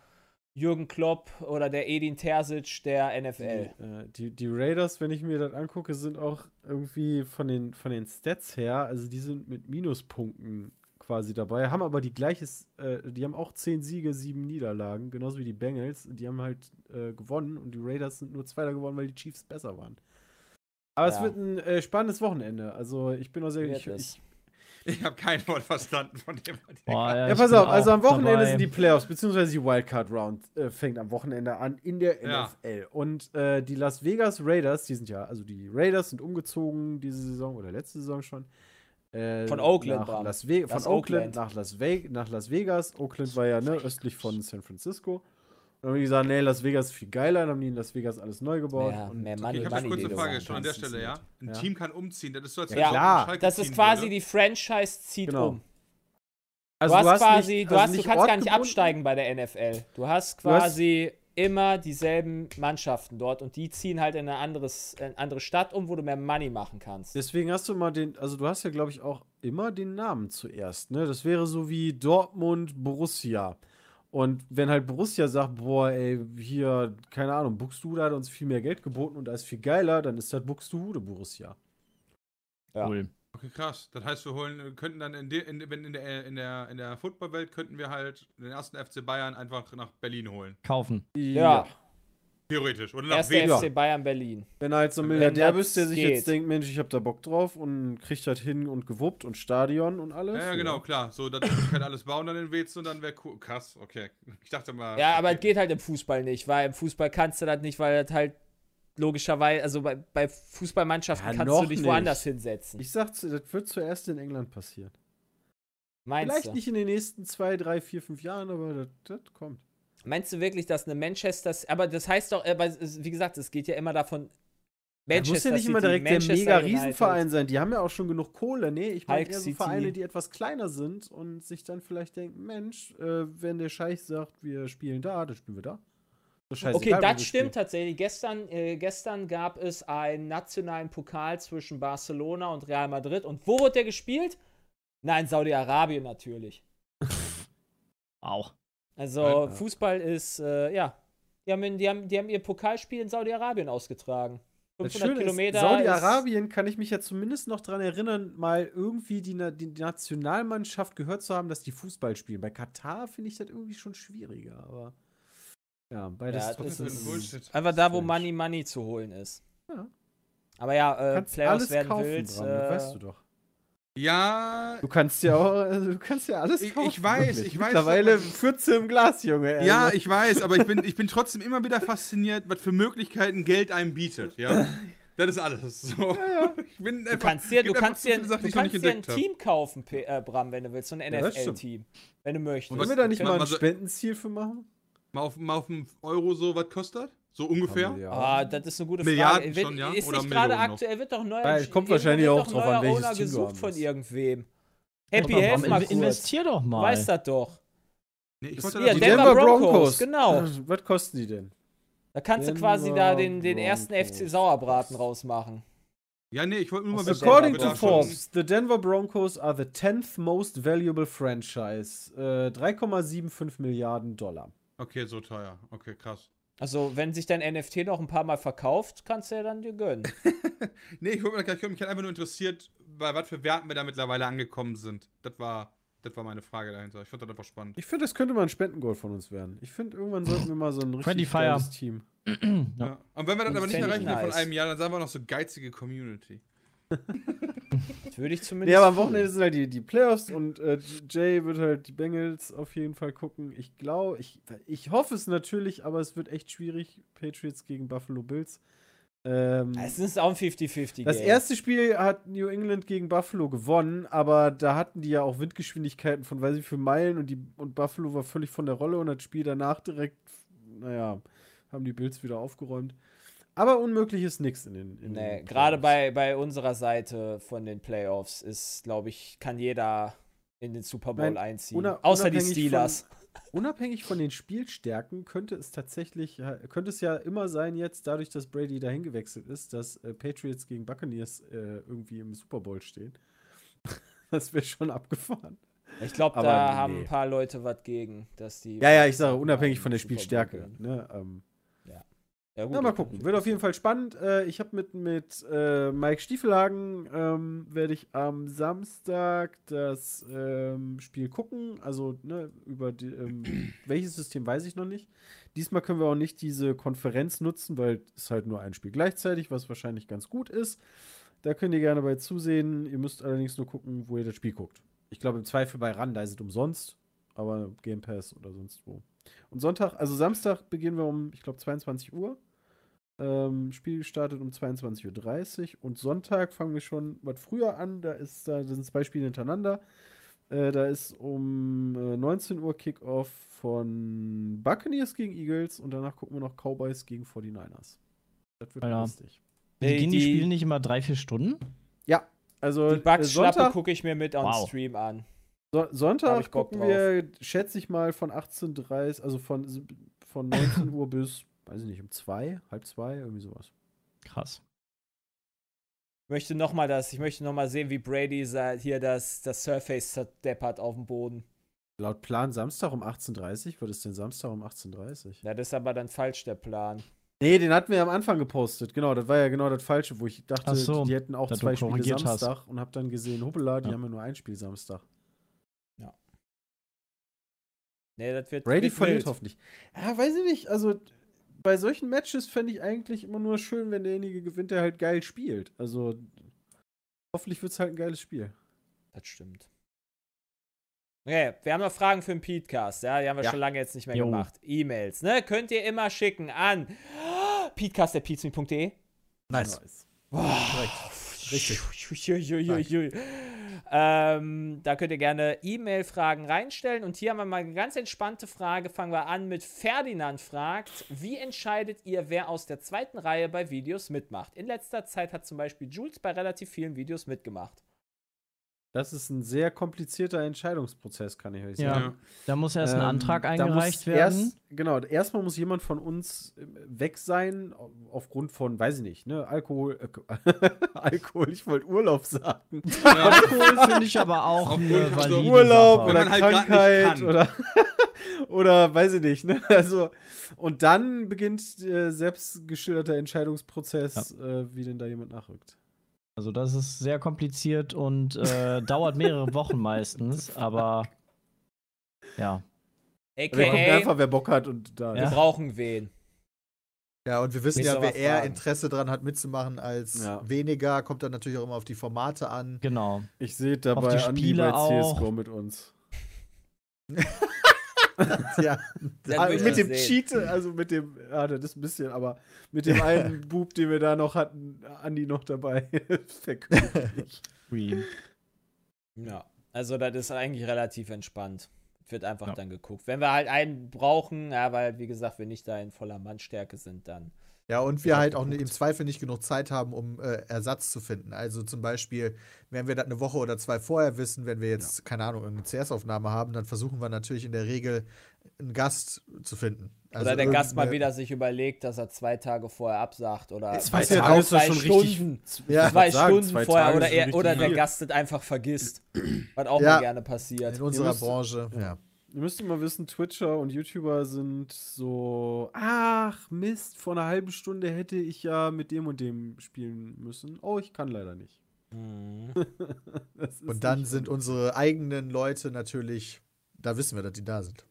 Jürgen Klopp oder der Edin Terzic der Die, NFL. äh, die, die Raiders, wenn ich mir das angucke, sind auch irgendwie von den, von den Stats her, also die sind mit Minuspunkten quasi dabei, haben aber die gleiches, äh, die haben auch 10 Siege, 7 Niederlagen, genauso wie die Bengals. Die haben halt äh, gewonnen und die Raiders sind nur Zweiter geworden, weil die Chiefs besser waren. Aber es Ja. wird ein äh, spannendes Wochenende. Also ich bin auch sehr. Ich, es. ich, Ich habe kein Wort verstanden von dem. Boah, ja, ich pass auf, also am Wochenende dabei. sind die Playoffs, beziehungsweise die Wildcard Round äh, fängt am Wochenende an in der Ja. NFL. Und äh, die Las Vegas Raiders, die sind ja, also die Raiders sind umgezogen diese Saison oder letzte Saison schon. Äh, Von Oakland, nach. Las Ve von Oakland, Oakland. Nach, Las Ve nach Las Vegas. Oakland war ja ne, östlich von San Francisco. Und dann haben die gesagt, nee, Las Vegas ist viel geiler. Dann haben die in Las Vegas alles neu gebaut. Ja, und mehr Okay, Money, ich habe eine kurze du Frage schon an der. Stelle, ja? Ein Ja. Team kann umziehen. Das ist so, als Ja, klar. Das ist quasi würde. die Franchise zieht Genau. um. also du hast quasi, nicht- du, also hast, du kannst gar nicht ortgebunden. absteigen bei der NFL. Du hast Du hast- quasi immer dieselben Mannschaften dort und die ziehen halt in eine, anderes, in eine andere Stadt um, wo du mehr Money machen kannst. Deswegen hast du immer den, also du hast ja, glaube ich, auch immer den Namen zuerst. Ne? Das wäre so wie Dortmund, Borussia. Und wenn halt Borussia sagt, boah, ey, hier, keine Ahnung, Buxtehude hat uns viel mehr Geld geboten und da ist viel geiler, dann ist das Buxtehude Borussia. Ja. Cool. Okay, krass. Das heißt, wir holen, könnten dann in, de, in, wenn in der, in der, in der Footballwelt könnten wir halt den ersten FC Bayern einfach nach Berlin holen. Kaufen. Ja, Theoretisch. Oder nach erster Wien. Ja. FC Bayern Berlin. Wenn halt so ein Milliardär bist, der sich geht. jetzt denkt, Mensch, ich hab da Bock drauf und kriegt halt hin und gewuppt und Stadion und alles. Ja, ja, genau, klar. So, dann ich halt alles bauen dann in Wetz und dann wäre cool. Krass, okay. Ich dachte mal. Ja, aber es okay. geht halt im Fußball nicht, weil im Fußball kannst du das nicht, weil das halt logischerweise, also bei, bei Fußballmannschaften Ja, kannst du dich nicht. woanders hinsetzen. Ich sag, das wird zuerst in England passieren. Meinst Vielleicht du? nicht in den nächsten zwei, drei, vier, fünf Jahren, aber das, das kommt. Meinst du wirklich, dass eine Manchester, aber das heißt doch, aber es- wie gesagt, es geht ja immer davon. Da muss ja nicht immer direkt der Manchester mega. Riesenverein sein. Die haben ja auch schon genug Kohle. Nee, ich meine eher so. Vereine, die etwas kleiner sind und sich dann vielleicht denken, Mensch, äh, wenn der Scheich sagt, wir spielen da, dann spielen wir da. So Okay, wir das spielen. stimmt tatsächlich. Gestern, äh, gestern gab es einen nationalen Pokal zwischen Barcelona und Real Madrid. Und wo wurde der gespielt? Nein, Saudi-Arabien natürlich. <laughs> Auch. Also Alter. Fußball ist, äh, ja. Die haben, die, haben, die haben ihr Pokalspiel in Saudi-Arabien ausgetragen. Das 500 Schöne Kilometer. ist, Saudi-Arabien kann ich mich ja zumindest noch dran erinnern, mal irgendwie die, die Nationalmannschaft gehört zu haben, dass die Fußball spielen. Bei Katar finde ich das irgendwie schon schwieriger, aber ja, beides Ja, ist das das ist- Bullshit? Einfach da, wo. Money Money zu holen ist. Ja. Aber ja, äh, Playoffs alles werden kaufen, wild. Bram, äh, das weißt du doch. Ja, Du kannst ja auch, also du kannst ja alles Ich- kaufen. ich weiß, wirklich. ich weiß, Mittlerweile aber- Fürze im Glas, Junge. ey. ja, ich weiß, aber ich bin, ich bin trotzdem immer wieder fasziniert, was für Möglichkeiten Geld einem bietet. Ja, das ist alles. So. Ich bin Du kannst dir, du kannst dir, Sachen, du kannst dir ein habe. Team kaufen, P äh, Bram, wenn du willst. So ein Ja. NFL-Team. Wenn du möchtest. Wollen wir da nicht mal ein Spendenziel für machen? Mal auf, mal auf einen Euro so, was kostet? So ungefähr? Ja. Ah, das ist eine gute Milliarden Frage. Wird, schon, ja? Ist Oder nicht gerade noch? aktuell, wird doch neuer. Ja, kommt wahrscheinlich wird auch drauf an, welches Owner Team du gesucht haben von irgendwem. Happy, helf warum mal kurz. Investier doch Du mal. weißt das doch. Nee, ich Das- wollte Ja, die Denver Denver, Broncos, Broncos, genau. Was kosten die denn? Da kannst du Denver quasi da den, den ersten Broncos. FC Sauerbraten rausmachen. ja, nee, ich wollte nur mal wissen. According to Forbes, the Denver Broncos are the 10th most valuable franchise. Äh, 3,75 Milliarden Dollar. Okay, so teuer. Okay, krass. Also, wenn sich dein NFT noch ein paar Mal verkauft, kannst du ja dann dir gönnen. <laughs> Nee, ich, ich, mich hat einfach nur interessiert, bei was für Werten wir da mittlerweile angekommen sind. Das war, das war meine Frage dahinter. Ich fand das einfach spannend. Ich finde, das könnte mal ein Spendengold von uns werden. Ich finde, irgendwann sollten wir mal so ein richtig Fire. geiles Team. Ja. Und wenn wir das aber nicht erreichen nice. von einem Jahr, dann sagen wir noch so geizige Community. Das würde ich zumindest. aber am. Wochenende sind halt die, die Playoffs und äh, Jay wird halt die Bengals auf jeden Fall gucken. Ich glaube, ich, ich hoffe es natürlich, aber es wird echt schwierig. Patriots gegen Buffalo Bills. Ähm, Es ist auch ein 50-50. das erste Spiel hat New England gegen Buffalo gewonnen, aber da hatten die ja auch Windgeschwindigkeiten von weiß ich wie viel Meilen und, die, und Buffalo war völlig von der Rolle und das Spiel danach direkt, naja, haben die Bills wieder aufgeräumt. Aber unmöglich ist nichts in den. In Nee, gerade bei, bei unserer Seite von den Playoffs ist, glaube ich, kann jeder in den Super Bowl Nein, einziehen. Außer die Steelers. Unabhängig von den Spielstärken könnte es tatsächlich, ja, könnte es ja immer sein jetzt, dadurch, dass Brady dahin gewechselt ist, dass äh, Patriots gegen Buccaneers äh, irgendwie im Super Bowl stehen. <laughs> das wäre schon abgefahren. Ich glaube, da nee. haben ein paar Leute was gegen, dass die. Ja, ja, ich sage, unabhängig von der Spielstärke. Ne? Ähm, Ja, gut, na, mal gucken. Wird auf jeden. Fall spannend. Äh, ich habe mit, mit äh, Mike Stiefelhagen, ähm, werde ich am Samstag das ähm, Spiel gucken. Also, ne, über die, ähm, <clears throat> welches System weiß ich noch nicht. Diesmal können wir auch nicht diese Konferenz nutzen, weil es halt nur ein Spiel gleichzeitig, was wahrscheinlich ganz gut ist. Da könnt ihr gerne bei zusehen. Ihr müsst allerdings nur gucken, wo ihr das Spiel guckt. Ich glaube, im Zweifel bei RAN, da ist es umsonst, aber Game Pass oder sonst wo. Und Sonntag, also Samstag beginnen wir um, ich glaube, 22 Uhr. Ähm, Spiel startet um 22.30 Uhr und Sonntag fangen wir schon was früher an. Da, ist, da sind zwei Spiele hintereinander. Äh, da ist um äh, 19 Uhr Kickoff von Buccaneers gegen Eagles und danach gucken wir noch Cowboys gegen 49ers. Das wird Ja. lustig. Die, gehen die die- Spiele nicht immer drei, vier Stunden? Ja, also Die äh, Bugs-Schlappe Sonntag, gucke ich mir mit on Wow. Stream an. So, Sonntag gucken wir, schätze ich mal, von 18.30 also von, von 19 Uhr <laughs> bis, weiß ich nicht, um 2, halb 2, irgendwie sowas. Krass. Ich möchte noch mal das, ich möchte noch mal sehen, wie Brady hier das, das Surface zerdeppert auf dem Boden. Laut Plan Samstag um 18.30 Uhr, was ist denn Samstag um 18.30 Uhr? Ja, das ist aber dann falsch, der Plan. Nee, den hatten wir am Anfang gepostet. Genau, das war ja genau das Falsche, wo ich dachte, Ach so, die hätten auch zwei Spiele korrigiert hast. Samstag und hab dann gesehen, hoppala, die Ja. haben ja nur ein Spiel Samstag. Nee, das wird. Brady wird verliert hoffentlich. Ja, weiß ich nicht. Also bei solchen Matches fände ich eigentlich immer nur schön, wenn derjenige gewinnt, der halt geil spielt. Also hoffentlich wird es halt ein geiles Spiel. Das stimmt. Okay, wir haben noch Fragen für den Petecast, ja, die haben wir Ja. schon lange jetzt nicht mehr Jo. gemacht. E-Mails, ne? Könnt ihr immer schicken an <gasps> petecast.pizme.de. Nice. Richtig. Richtig. Ähm, da könnt ihr gerne E-Mail-Fragen reinstellen. Und hier haben wir mal eine ganz entspannte Frage. Fangen wir an mit Ferdinand fragt, wie entscheidet ihr, wer aus der zweiten Reihe bei Videos mitmacht? In letzter Zeit hat zum Beispiel Jules bei relativ vielen Videos mitgemacht. Das ist ein sehr komplizierter Entscheidungsprozess, kann ich euch Ja. sagen. Ja. Da muss erst ein Ähm, Antrag eingereicht werden. Erst, genau, erstmal muss jemand von uns äh, weg sein, au- aufgrund von, weiß ich nicht, ne, Alkohol, äh, <laughs> Alkohol, ich wollte Urlaub sagen. <laughs> Alkohol finde ich aber auch eine valide Urlaub Sache. Oder halt Krankheit oder, <laughs> oder weiß ich nicht, ne? Also, und dann beginnt der selbst geschilderter Entscheidungsprozess, äh, wie denn da jemand nachrückt. Also das ist sehr kompliziert und äh, <laughs> dauert mehrere Wochen meistens, aber ja. Wir gucken AKA, einfach, wer Bock hat und da. wir Ja. brauchen wen. Ja, und wir wissen Willst ja, wer eher fragen? Interesse dran hat, mitzumachen als Ja. weniger, kommt dann natürlich auch immer auf die Formate an. Genau. Ich sehe Auf dabei die Andi Spiele bei CSGO auch. mit uns. <laughs> <laughs> ja. Ah, mit dem sehen. Cheat, also mit dem, ja, das ist ein bisschen, aber mit dem <laughs> einen Bub, den wir da noch hatten, Andi noch dabei. <laughs> Ja, also das ist eigentlich relativ entspannt. Wird einfach Ja. dann geguckt. Wenn wir halt einen brauchen, ja, weil, wie gesagt, wir nicht da in voller Mannstärke sind, dann. Ja, und wir halt auch geguckt. im Zweifel nicht genug Zeit haben, um äh, Ersatz zu finden. Also zum Beispiel, wenn wir das eine Woche oder zwei vorher wissen, wenn wir jetzt, keine Ahnung, irgendeine CS-Aufnahme haben, dann versuchen wir natürlich in der Regel einen Gast zu finden. Also oder der Gast mal wieder sich überlegt, dass er zwei Tage vorher absagt. Oder Zwei Weiß ich Tage zwei schon richtig- Stunden, Ja. zwei sagen, Stunden zwei vorher. Tage Oder, er, oder richtig der. Gast das einfach vergisst. Was auch Ja. mal gerne passiert. In unserer Branche, ja. Ihr müsst immer wissen, Twitcher und YouTuber sind so, ach Mist, vor einer halben Stunde hätte ich ja mit dem und dem spielen müssen. Oh, ich kann leider nicht. Mhm. <laughs> Und dann nicht sind unsere eigenen Leute natürlich, da wissen wir, dass die da sind.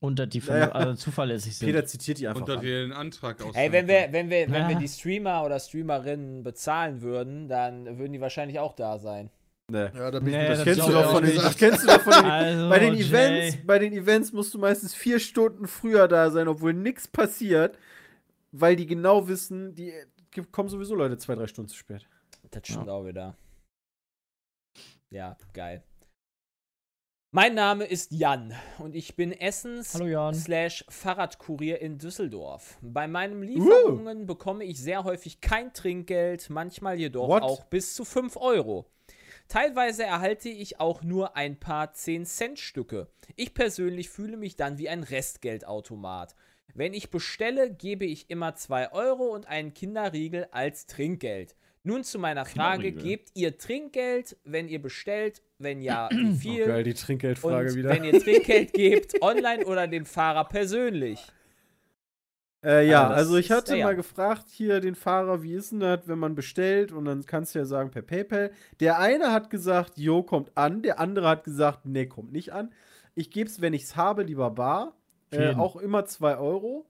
Und dass die Ja, ja. also zuverlässig sind. Peter zitiert die einfach. Unter an. den Antrag aus. Ey, wenn wir, wenn wir, wenn wir die Streamer oder Streamerinnen bezahlen würden, dann würden die wahrscheinlich auch da sein. Nee. Ja, da bin Nee, ich Das das kennst, du doch von den, nicht. das kennst du doch von den, Also, bei den Jay. Events. Bei den Events musst du meistens vier Stunden früher da sein, obwohl nichts passiert, weil die genau wissen, die kommen sowieso Leute zwei, drei Stunden zu spät. Das stimmt auch wieder. Ja, geil. Mein Name ist Jan und ich bin Essens slash Fahrradkurier in Düsseldorf. Bei meinen Lieferungen bekomme ich sehr häufig kein Trinkgeld, manchmal jedoch What? auch bis zu 5 Euro. Teilweise erhalte ich auch nur ein paar 10-Cent-Stücke. Ich persönlich fühle mich dann wie ein Restgeldautomat. Wenn ich bestelle, gebe ich immer 2 Euro und einen Kinderriegel als Trinkgeld. Nun zu meiner Frage, gebt ihr Trinkgeld, wenn ihr bestellt? Wenn ja, <clears throat> wie viel? Oh, geil, die Trinkgeldfrage und wieder. wenn ihr Trinkgeld gebt, <laughs> online oder dem Fahrer persönlich? Äh, ja, das also ich hatte mal gefragt hier den Fahrer, wie ist denn das, wenn man bestellt und dann kannst du ja sagen per PayPal. Der eine hat gesagt, jo, kommt an, der andere hat gesagt, nee, kommt nicht an. Ich gebe es, wenn ich es habe, lieber bar. Äh, auch immer 2 Euro.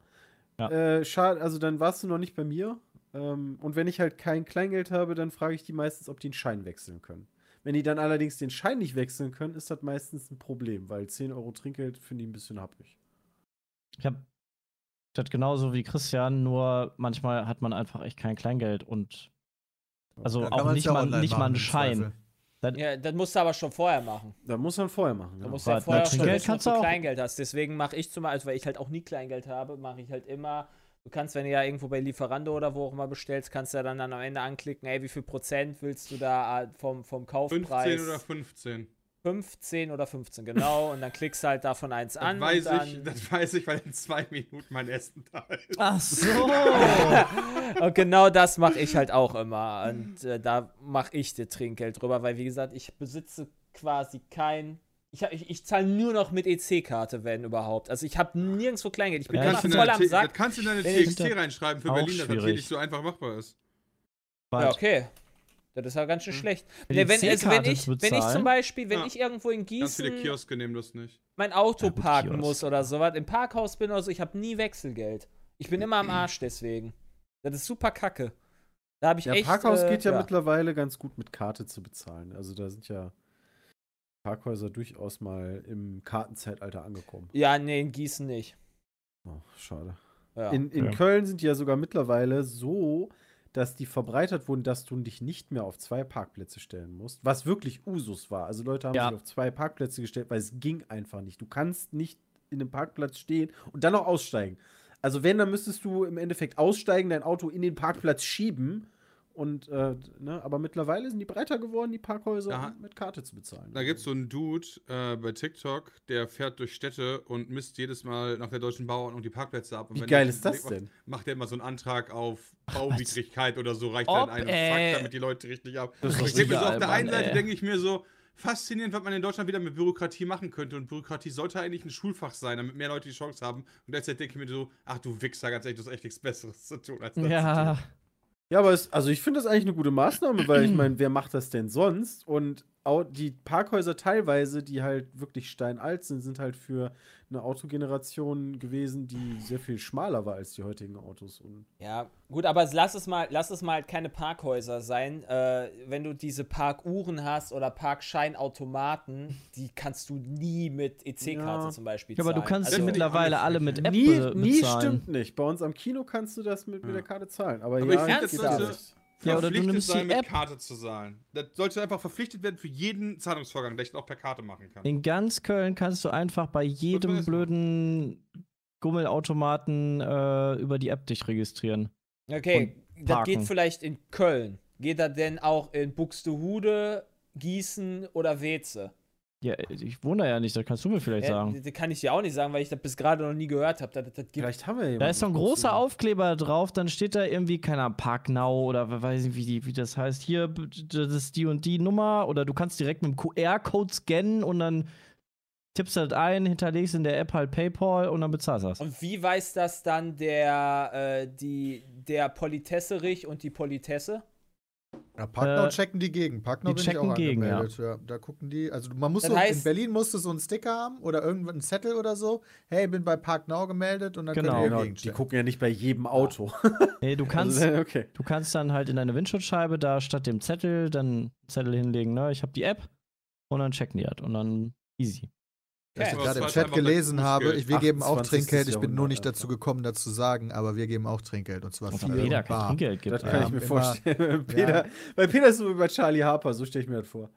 Ja. Äh, schade, also dann warst du noch nicht bei mir. Ähm, und wenn ich halt kein Kleingeld habe, dann frage ich die meistens, ob die einen Schein wechseln können. Wenn die dann allerdings den Schein nicht wechseln können, ist das meistens ein Problem, weil 10 Euro Trinkgeld finde ich ein bisschen happig. Ich habe das genauso wie Christian, nur manchmal hat man einfach echt kein Kleingeld und also kann auch nicht ja mal, nicht mal einen Schein. Das, Ja, das musst du aber schon vorher machen. Da muss man vorher machen. Du Genau. musst ja vorher na, schon Trinkgeld wissen, kannst du du auch. Kleingeld hast. Deswegen mache ich zum Beispiel, also weil ich halt auch nie Kleingeld habe, mache ich halt immer. Du kannst, wenn du ja irgendwo bei Lieferando oder wo auch immer bestellst, kannst du ja dann, dann am Ende anklicken, ey, wie viel Prozent willst du da äh, vom, vom Kaufpreis? 15 oder 15. 15 oder 15, genau. Und dann klickst du halt davon eins Das an. weiß, und dann, ich, das weiß ich, weil in zwei Minuten mein Essen da ist. ach so. <laughs> Und genau das mache ich halt auch immer. Und äh, da mache ich dir Trinkgeld drüber, weil wie gesagt, ich besitze quasi kein. Ich, ich, ich zahle nur noch mit EC-Karte, wenn überhaupt. Also ich habe nirgendwo Kleingeld. Ich bin Ja, voll deine am T- das Sack. kannst du in deine TXT reinschreiben für Berlin, dass das hier nicht so einfach machbar ist. Ja, okay. Das ist ja ganz schön Hm. schlecht. Nee, wenn, also wenn, ich, wenn ich zum Beispiel, wenn Ja. ich irgendwo in Ganz viele Gießen Kioske nehmen das nicht. mein Auto Ja, parken Kiosk. muss oder sowas, im Parkhaus bin oder so, ich habe nie Wechselgeld. Ich bin immer am Arsch deswegen. Das ist super kacke. Da habe ich Ja, echt. Parkhaus äh, geht ja, mittlerweile ganz gut mit Karte zu bezahlen. Also da sind ja Parkhäuser durchaus mal im Kartenzeitalter angekommen. Ja, nee, in Gießen nicht. Oh, schade. Ja. In, in Ja. Köln sind die ja sogar mittlerweile so, dass die verbreitert wurden, dass du dich nicht mehr auf zwei Parkplätze stellen musst. Was wirklich Usus war. Also Leute haben Ja. sich auf zwei Parkplätze gestellt, weil es ging einfach nicht. Du kannst nicht in einem Parkplatz stehen und dann noch aussteigen. Also wenn, dann müsstest du im Endeffekt aussteigen, dein Auto in den Parkplatz schieben. Und, äh, ne, aber mittlerweile sind die breiter geworden, die Parkhäuser, Da- um mit Karte zu bezahlen. Da gibt es so einen Dude äh, bei TikTok, der fährt durch Städte und misst jedes Mal nach der deutschen Bauordnung die Parkplätze ab. Und Wie wenn geil ist das macht, denn? Macht er immer so einen Antrag auf Bauwidrigkeit oder so, reicht Ob, dann einen ey. Fuck, damit die Leute richtig ab. Das ist ich so, auf der einen Seite denke ich mir so, faszinierend, was man in Deutschland wieder mit Bürokratie machen könnte. Und Bürokratie sollte eigentlich ein Schulfach sein, damit mehr Leute die Chance haben. Und gleichzeitig denke ich mir so, ach du Wichser, ganz ehrlich, du hast echt nichts Besseres zu tun als das. Ja, Zu tun. Ja, aber es, also ich finde das eigentlich eine gute Maßnahme, weil ich meine, wer macht das denn sonst? Und die Parkhäuser teilweise, die halt wirklich steinalt sind, sind halt für eine Autogeneration gewesen, die sehr viel schmaler war als die heutigen Autos. Und Ja, gut, aber lass es mal, lass es mal halt keine Parkhäuser sein. Äh, wenn du diese Parkuhren hast oder Parkscheinautomaten, die kannst du nie mit EC-Karte Ja. zum Beispiel Ja, aber du zahlen. kannst also, sie mit- mittlerweile alle mit App nie, be nie bezahlen. stimmt nicht. Bei uns am Kino kannst du das mit, mit der Karte zahlen. Aber, Aber ja, ich finde, das alles. Ja, oder du verpflichtet nimmst die sein, mit App. Karte zu zahlen. Das sollte einfach verpflichtet werden für jeden Zahlungsvorgang, der ich auch per Karte machen kann. In ganz Köln kannst du einfach bei jedem blöden Gummelautomaten äh, über die App dich registrieren. Okay, das geht vielleicht in Köln. Geht das denn auch in Buxtehude, Gießen oder Weze? Ja, ich wohne da ja nicht, das kannst du mir vielleicht Ja, sagen. das kann ich dir auch nicht sagen, weil ich das bis gerade noch nie gehört habe. Das, das gibt Vielleicht haben wir ja Da ist so ein jemanden, großer Aufkleber drauf, dann steht da irgendwie, keine Ahnung, Park Now oder we- weiß nicht, wie, die, wie das heißt. Hier, das ist die und die Nummer oder du kannst direkt mit dem QR-Code scannen und dann tippst du das ein, hinterlegst in der App halt PayPal und dann bezahlst du das. Und wie weiß das dann der, äh, die, der Politesserich und die Politesse? Ja, Parknow Äh, checken die gegen. Parknow die bin checken ich auch gegen, ja. angemeldet. Ja. Da gucken die, also man muss Das so, in heißt- Berlin musst du so einen Sticker haben oder irgendeinen Zettel oder so. Hey, bin bei Parknow gemeldet und dann Genau. könnt ihr Genau, gegen die gucken ja nicht bei jedem Auto. <laughs> Nee, du kannst, Also, <laughs> okay. du kannst dann halt in deine Windschutzscheibe da statt dem Zettel dann Zettel hinlegen, ne? Ich habe die App und dann checken die das und dann easy. Was ich gerade im Chat gelesen habe, ich, wir geben auch 28. Trinkgeld. Ich bin nur nicht dazu gekommen, das zu sagen, aber wir geben auch Trinkgeld und zwar viel jeder und kein bar. Trinkgeld gibt. Das ja. kann ich mir immer- vorstellen. <laughs> Peter, Bei Peter ist so wie bei Charlie Harper, so stelle ich mir das vor.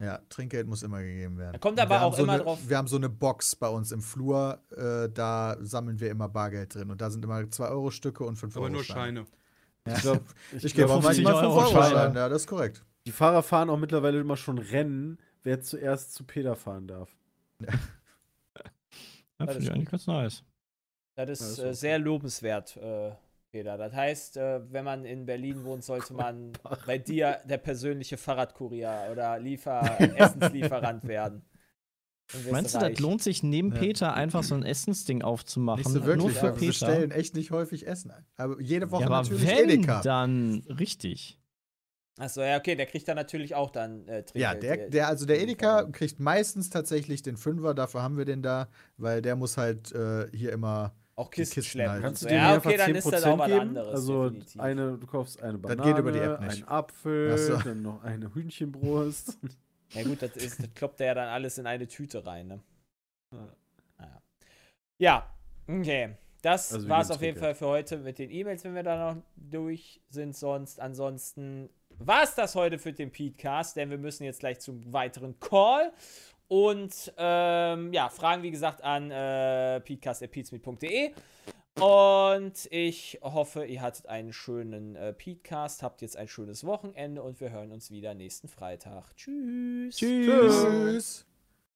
Ja, Trinkgeld muss immer gegeben werden. Da kommt aber auch so immer eine, drauf- Wir haben so eine Box bei uns im Flur, äh, da sammeln wir immer Bargeld drin und da sind immer 2-Euro-Stücke und 5 Euro. Aber nur Scheine. Ja. Ich, glaub, <laughs> Ich gebe auch 50 manchmal 5 Euro Scheine. Schein, ja, das ist korrekt. Die Fahrer fahren auch mittlerweile immer schon Rennen, wer zuerst zu Peter fahren darf. Ja, finde ich eigentlich ganz nice. Das ist, Ja, ist äh, sehr lobenswert, äh, Peter. Das heißt, äh, wenn man in Berlin wohnt, sollte <laughs> man bei dir der persönliche Fahrradkurier oder Liefer <laughs> Essenslieferant werden. Meinst du, reich. das lohnt sich neben Ja. Peter einfach so ein Essensding aufzumachen? Nicht so Nur wirklich, für weil wir Peter. bestellen echt nicht häufig Essen ein. Aber jede Woche ja, aber natürlich wenn, Edeka. dann richtig. Achso, ja, okay, der kriegt dann natürlich auch dann äh, Trinkgeld. Ja, der, der, also der Edeka kriegt meistens tatsächlich den Fünfer, dafür haben wir den da, weil der muss halt äh, hier immer. auch Kisten, Kisten schleppen. halt. Kannst du dir ja, okay, dann 10% ist das auch was anderes. Also definitiv. eine, du kaufst eine Das Banane, geht über die App nicht. einen Apfel, so. dann noch eine Hühnchenbrust. <laughs> Ja gut, das, ist, das kloppt er ja dann alles in eine Tüte rein, ne? Naja. Ja, okay. das Also war es auf jeden. Fall für heute mit den E-Mails, wenn wir da noch durch sind. Sonst, ansonsten war es das heute für den Petecast, denn wir müssen jetzt gleich zum weiteren Call. Und ähm, ja, Fragen wie gesagt an äh, peatcast.peatsmeet.de. Und ich hoffe, ihr hattet einen schönen äh, Petecast, habt jetzt ein schönes Wochenende und wir hören uns wieder nächsten Freitag. Tschüss. Tschüss. Tschüss.